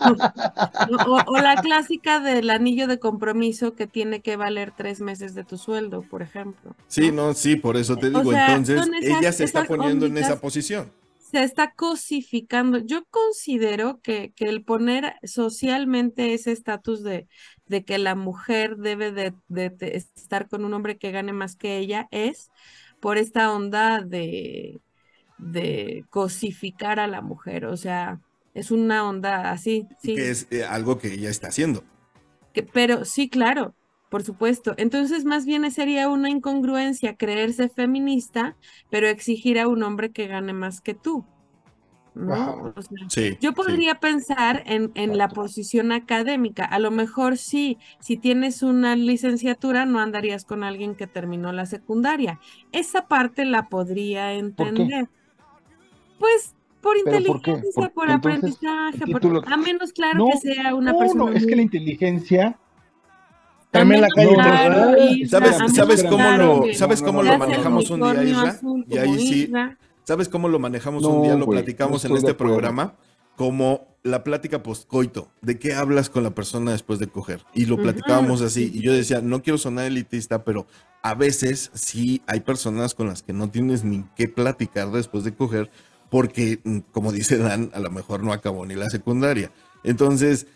O, o la clásica del anillo de compromiso que tiene que valer tres meses de tu sueldo, por ejemplo. Sí, ¿no? sí, por eso te O digo, sea, entonces esas- ella se está poniendo en esa posición. Se está cosificando. Yo considero que, que el poner socialmente ese estatus de, de que la mujer debe de, de- de estar con un hombre que gane más que ella es por esta onda de, de cosificar a la mujer. O sea, es una onda así, sí. que es eh, algo que ella está haciendo. Que- pero sí, claro, por supuesto. Entonces, más bien sería una incongruencia creerse feminista, pero exigir a un hombre que gane más que tú. ¿No? Ajá. O sea, Sí. yo sí. podría pensar en, en la posición académica. A lo mejor sí, si tienes una licenciatura, no andarías con alguien que terminó la secundaria. Esa parte la podría entender. Pues por inteligencia, Por- por, entonces, aprendizaje, por- a menos claro No, que sea una No, persona no, es que la inteligencia También la calle claro, ¿Sabes, sabes cómo claro lo, sabes cómo lo manejamos un día, Isra? azul Y ahí como sí. ¿sabes cómo lo manejamos No, un día? Lo güey, platicamos no en este programa como la plática postcoito. ¿De qué hablas con la persona después de coger? Y lo platicábamos así. sí, Y yo decía, no quiero sonar elitista, pero a veces sí hay personas con las que no tienes ni qué platicar después de coger, porque, mm, como dice Dan, a lo mejor no acabó ni la secundaria. Entonces,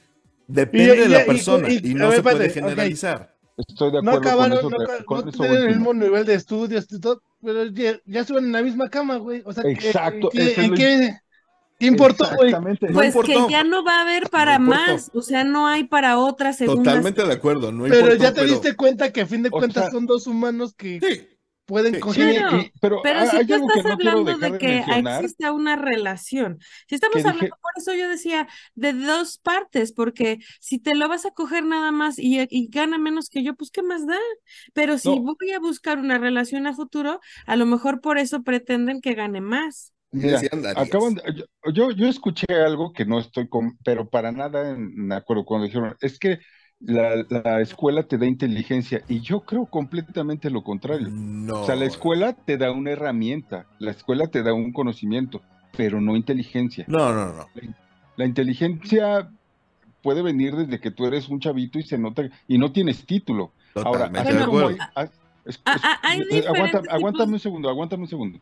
depende Y- de y- la y- persona y, y- no ver, se puede generalizar. estoy de No acuerdo acabaron, con eso. no, con no eso tienen el mismo nivel de estudios todo, pero ya, ya en la misma cama, güey. O sea, ¿qué- Exacto, ¿qué, en lo- qué, qué importó, güey? Exactamente. No Pues que ya no va a haber para más, o sea, no hay para otra segunda. Totalmente de acuerdo, no Pero importó, ya te pero- diste cuenta que a fin de O cuentas sea- son dos humanos que Sí, pueden sí. coger. Y- pero Pero hay si hay tú estás no hablando de de que mencionar. exista una relación, si estamos dije- hablando, por eso yo decía, de dos partes, porque si te lo vas a coger nada más y, y gana menos que yo, pues ¿qué más da? Pero si No. voy a buscar una relación a futuro, a lo mejor por eso pretenden que gane más. Mira, acaban de- yo, yo, yo escuché algo que no estoy con, pero para nada en, en acuerdo cuando dijeron, es que la, la escuela te da inteligencia y yo creo completamente lo contrario. No. O sea, la escuela te da una herramienta, la escuela te da un conocimiento, pero no inteligencia. No, no, no. La inteligencia puede venir desde que tú eres un chavito y se nota y no tienes título. Ahora, así de como acuerdo. hay- es- es- hay diferentes aguanta- tipos- aguántame un segundo, aguántame un segundo.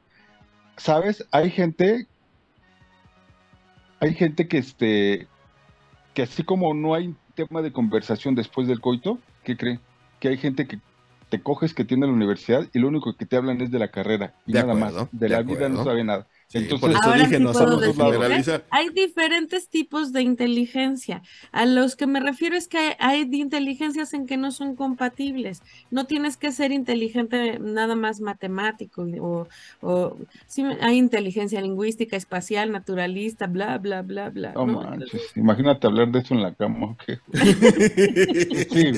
¿Sabes? Hay gente, hay gente que este, que así como no hay tema de conversación después del coito, ¿qué cree? Que hay gente que te coges que tiene la universidad y lo único que te hablan es de la carrera y De nada acuerdo, más. De, de la vida no sabe nada. Sí, Entonces, Ahora dije, sí no puedo decir, generalizar. Hay diferentes tipos de inteligencia. A los que me refiero es que hay, inteligencias en que no son compatibles. No tienes que ser inteligente nada más matemático o, o sí, hay inteligencia lingüística, espacial, naturalista, bla, bla, bla, bla. no ¿no? manches, imagínate hablar de eso en la cama. Sí,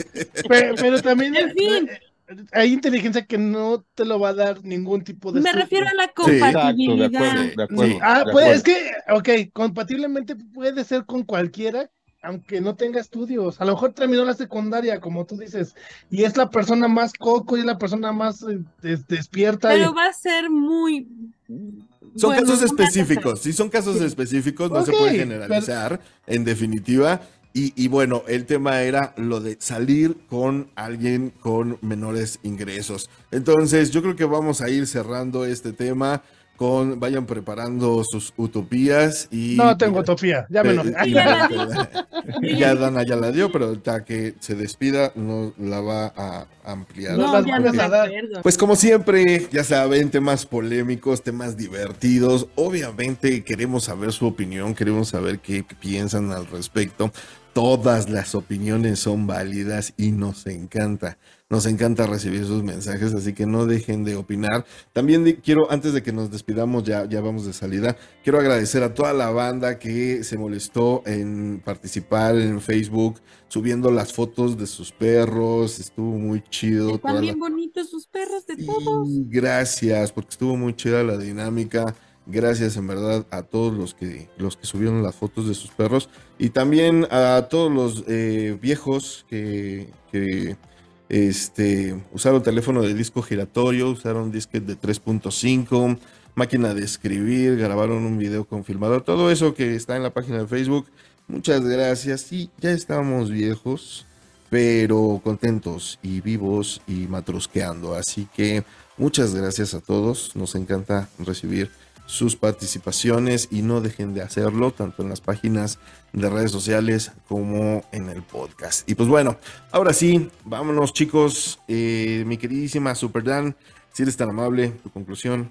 Pe- Pero, también En fin. Hay inteligencia que no te lo va a dar ningún tipo de Me estudio. refiero a la Sí. exacto, de compatibilidad. acuerdo, de acuerdo. Sí. Ah, de pues acuerdo. es que, ok, compatiblemente puede ser con cualquiera, aunque no tenga estudios. A lo mejor terminó la secundaria, como tú dices, y es la persona más coco y es la persona más eh, des- despierta. y- Pero va a ser muy... Son bueno, casos específicos, si son casos específicos, no se Ok, puede generalizar, en definitiva. Y, y bueno, el tema era lo de salir con alguien con menores ingresos. Entonces, yo creo que vamos a ir cerrando este tema con, vayan preparando sus utopías y... no tengo utopía, ya me Eh, y- Ya la y- ya Dana ya la dio, pero ahorita que se despida no la va a ampliar. No ya no. Pues como siempre, ya saben, temas polémicos, temas divertidos. Obviamente queremos saber su opinión, queremos saber qué piensan al respecto. Todas las opiniones son válidas y nos encanta. Nos encanta recibir sus mensajes, así que no dejen de opinar. También quiero, antes de que nos despidamos, ya, ya vamos de salida, quiero agradecer a toda la banda que se molestó en participar en Facebook, subiendo las fotos de sus perros. Estuvo muy chido. Están la- bien bonitos sus perros de todos. y gracias, porque estuvo muy chida la dinámica. Gracias en verdad a todos los que, los que subieron las fotos de sus perros. Y también a todos los eh, viejos que, este, usaron teléfono de disco giratorio, usaron disquete de 3.5, máquina de escribir, grabaron un video con filmador. Todo eso que está en la página de Facebook. Muchas gracias. Sí, ya estamos viejos pero contentos y vivos y matrusqueando. Así que muchas gracias a todos. Nos encanta recibir sus participaciones y no dejen de hacerlo tanto en las páginas de redes sociales como en el podcast. Y pues bueno, ahora sí, vámonos chicos. Eh, mi queridísima Super Dan, si eres tan amable, tu conclusión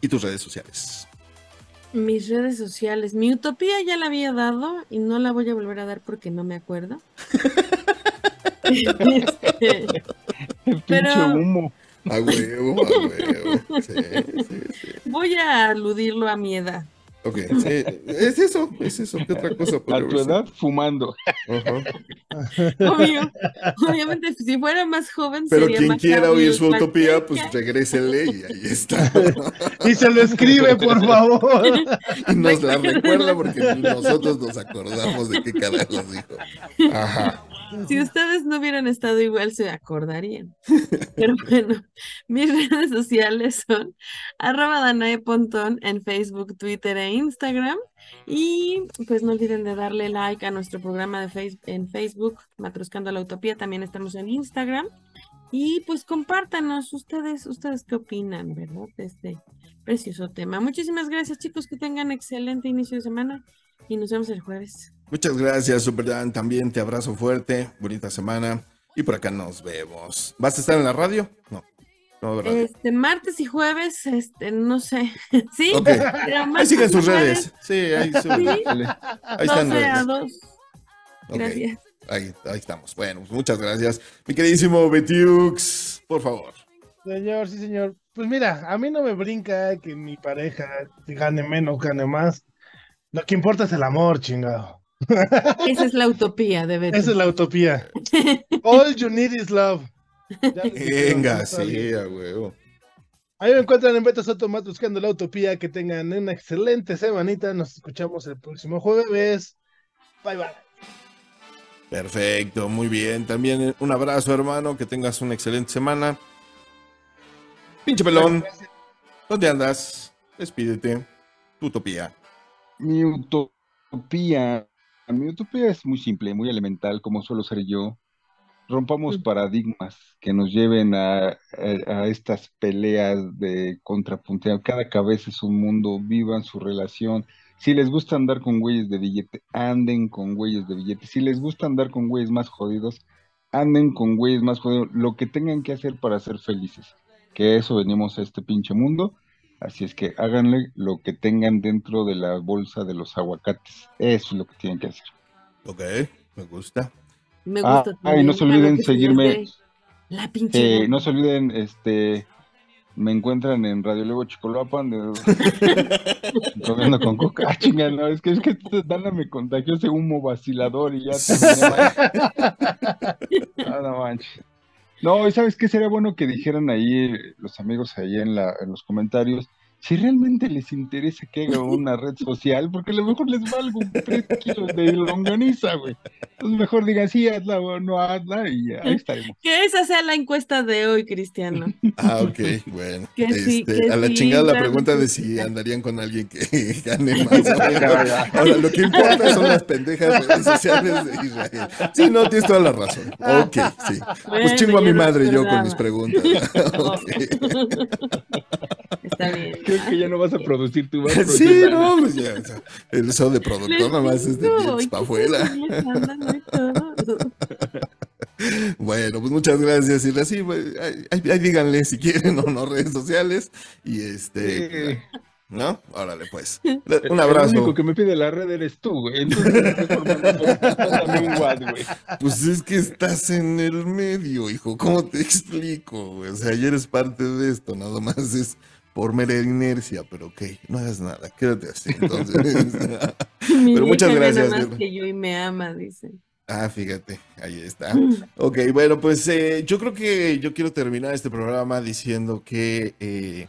y tus redes sociales. Mis redes sociales. Mi utopía ya la había dado y no la voy a volver a dar porque no me acuerdo. Este, El pinche Pero- humo. A huevo, a huevo. Sí, sí, sí. voy a aludirlo a mi edad. Ok, sí, es eso, es eso. ¿Qué otra cosa? A tu edad, fumando. Obvio. Obviamente, si fuera más joven, Pero sería quien más quiera oír su utopía, pues regrésele y ahí está. Y se lo escribe, por favor. Y nos la recuerda porque nosotros nos acordamos de qué carajos dijo. Ajá. Si ustedes no hubieran estado igual, se acordarían. Pero bueno, mis redes sociales son arroba Danae Pontón en Facebook, Twitter e Instagram. Y pues no olviden de darle like a nuestro programa de face en Facebook, Matruscando la Utopía. También estamos en Instagram. Y pues compártanos ustedes, ustedes qué opinan, ¿verdad? De este precioso tema. Muchísimas gracias, chicos. Que tengan excelente inicio de semana y nos vemos el jueves. Muchas gracias, Superdan. También te abrazo fuerte. Bonita semana. Y por acá nos vemos. ¿Vas a estar en la radio? No. No, ¿verdad? Este, martes y jueves, este, no sé. ¿Sí? Ok. Pero Ahí siguen sus jueves, redes. Sí, ahí, suben. Sí. Ahí están 12 a redes. 2. Ok. Gracias. Ahí, ahí estamos. Bueno, pues muchas gracias. Mi queridísimo Betiux, por favor. Señor, sí, señor. Pues mira, a mí no me brinca que mi pareja gane menos, gane más. Lo que importa es el amor, chingado. Esa es la utopía de Beto. Esa es la utopía. All you need is love. Venga, sí, a huevo. Ahí me encuentran en Beto Soto Más buscando la utopía. Que tengan una excelente semanita. Nos escuchamos el próximo jueves. Bye bye. Perfecto, muy bien. También un abrazo, hermano. Que tengas una excelente semana. Pinche pelón, ¿dónde andas? Despídete. Tu utopía. Mi utopía. Mi utopía es muy simple, muy elemental, como suelo ser yo. rompamos Mm. paradigmas que nos lleven a, a- a estas peleas de contrapuntear. Cada cabeza es un mundo, vivan su relación. Si les gusta andar con güeyes de billete, anden con güeyes de billete. Si les gusta andar con güeyes más jodidos, anden con güeyes más jodidos. Lo que tengan que hacer para ser felices. Que eso venimos a este pinche mundo. Así es que háganle lo que tengan dentro de la bolsa de los aguacates. Eso es lo que tienen que hacer. Ok, me gusta. Me Ah, gusta ay, también no se olviden seguirme. La pinche. Eh, no se olviden, este, me encuentran en Radio Luego Chicoloapan, de comiendo con coca. Ah, chinga, no, es que es que esta Dana me contagió ese humo vacilador y ya terminé mal. Ah, no manches. No, y sabes qué sería bueno que dijeran ahí los amigos ahí en la, en los comentarios si realmente les interesa que haga una red social, porque a lo mejor les valgo tres kilos de longaniza, güey. Entonces mejor digan sí, hazla o no hazla y ya, ahí estaremos. Que esa sea la encuesta de hoy, Cristiano. Ah, ok, bueno. Que sí, Este, que a la sí, chingada la pregunta de si andarían con alguien que gane más. o menos. Ahora, lo que importa son las pendejas redes sociales de Israel. Sí, no, tienes toda la razón. Ok, sí. Pues Bueno, chingo a mi madre yo con mis preguntas. Ok. Está bien. Creo que ya no vas a producir tu vas a Sí, no, pues ya. o sea, El eso de productor nomás es de No, dientes ¿y para afuera. Bueno, pues muchas gracias. Y así, pues, ahí, ahí- díganle si quieren o no redes sociales. Y este, Sí. ¿no? Órale, pues. Un El abrazo. único que me pide la red eres tú, güey. Entonces, un güey. Pues es que estás en el medio, hijo. ¿Cómo te explico? güey? O sea, ya eres parte de esto, nada más es por mera inercia, pero ok, no hagas nada, quédate así. Entonces, Pero muchas gracias, más que yo y me ama, dice. ah, fíjate, ahí está. Ok, bueno, pues eh, yo creo que yo quiero terminar este programa diciendo que eh,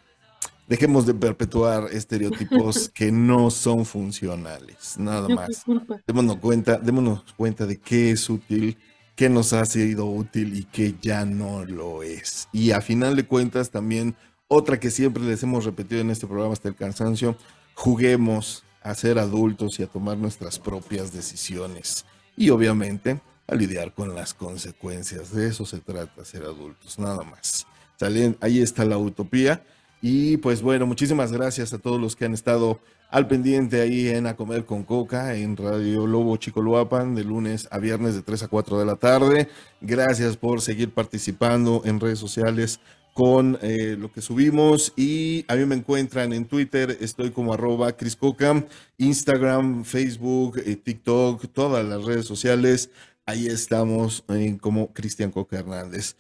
dejemos de perpetuar estereotipos que no son funcionales, nada más. démonos cuenta, démonos cuenta de qué es útil, qué nos ha sido útil y qué ya no lo es. Y a final de cuentas también otra que siempre les hemos repetido en este programa hasta el cansancio, juguemos a ser adultos y a tomar nuestras propias decisiones. Y obviamente a lidiar con las consecuencias. De eso se trata, ser adultos, nada más. Salen- ahí está la utopía. Y pues bueno, muchísimas gracias a todos los que han estado al pendiente ahí en A Comer con Coca, en Radio Lobo Chicoloapan, de lunes a viernes de 3 a 4 de la tarde. Gracias por seguir participando en redes sociales con eh, lo que subimos y a mí me encuentran en Twitter, estoy como arroba Chris Coca, Instagram, Facebook, eh, TikTok, todas las redes sociales, ahí estamos eh, como Cristian Coca Hernández.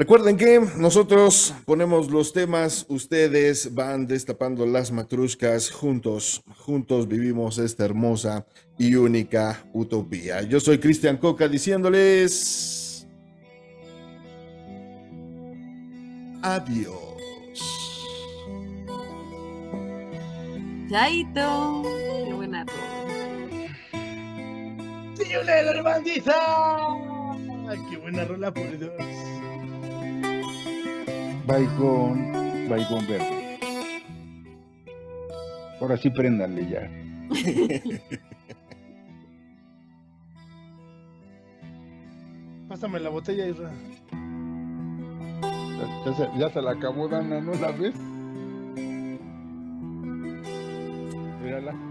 Recuerden que nosotros ponemos los temas, ustedes van destapando las matrushkas, juntos, juntos vivimos esta hermosa y única utopía. Yo soy Cristian Coca diciéndoles adiós. Chaito. Qué buena rola. ¡Sí, una hermandita! ¡Qué buena rola, por Dios! Baigón, baigón verde. Ahora sí préndanle ya. Pásame la botella, Isra. Ya se, la acabó Dana, ¿no la ves? Mírala.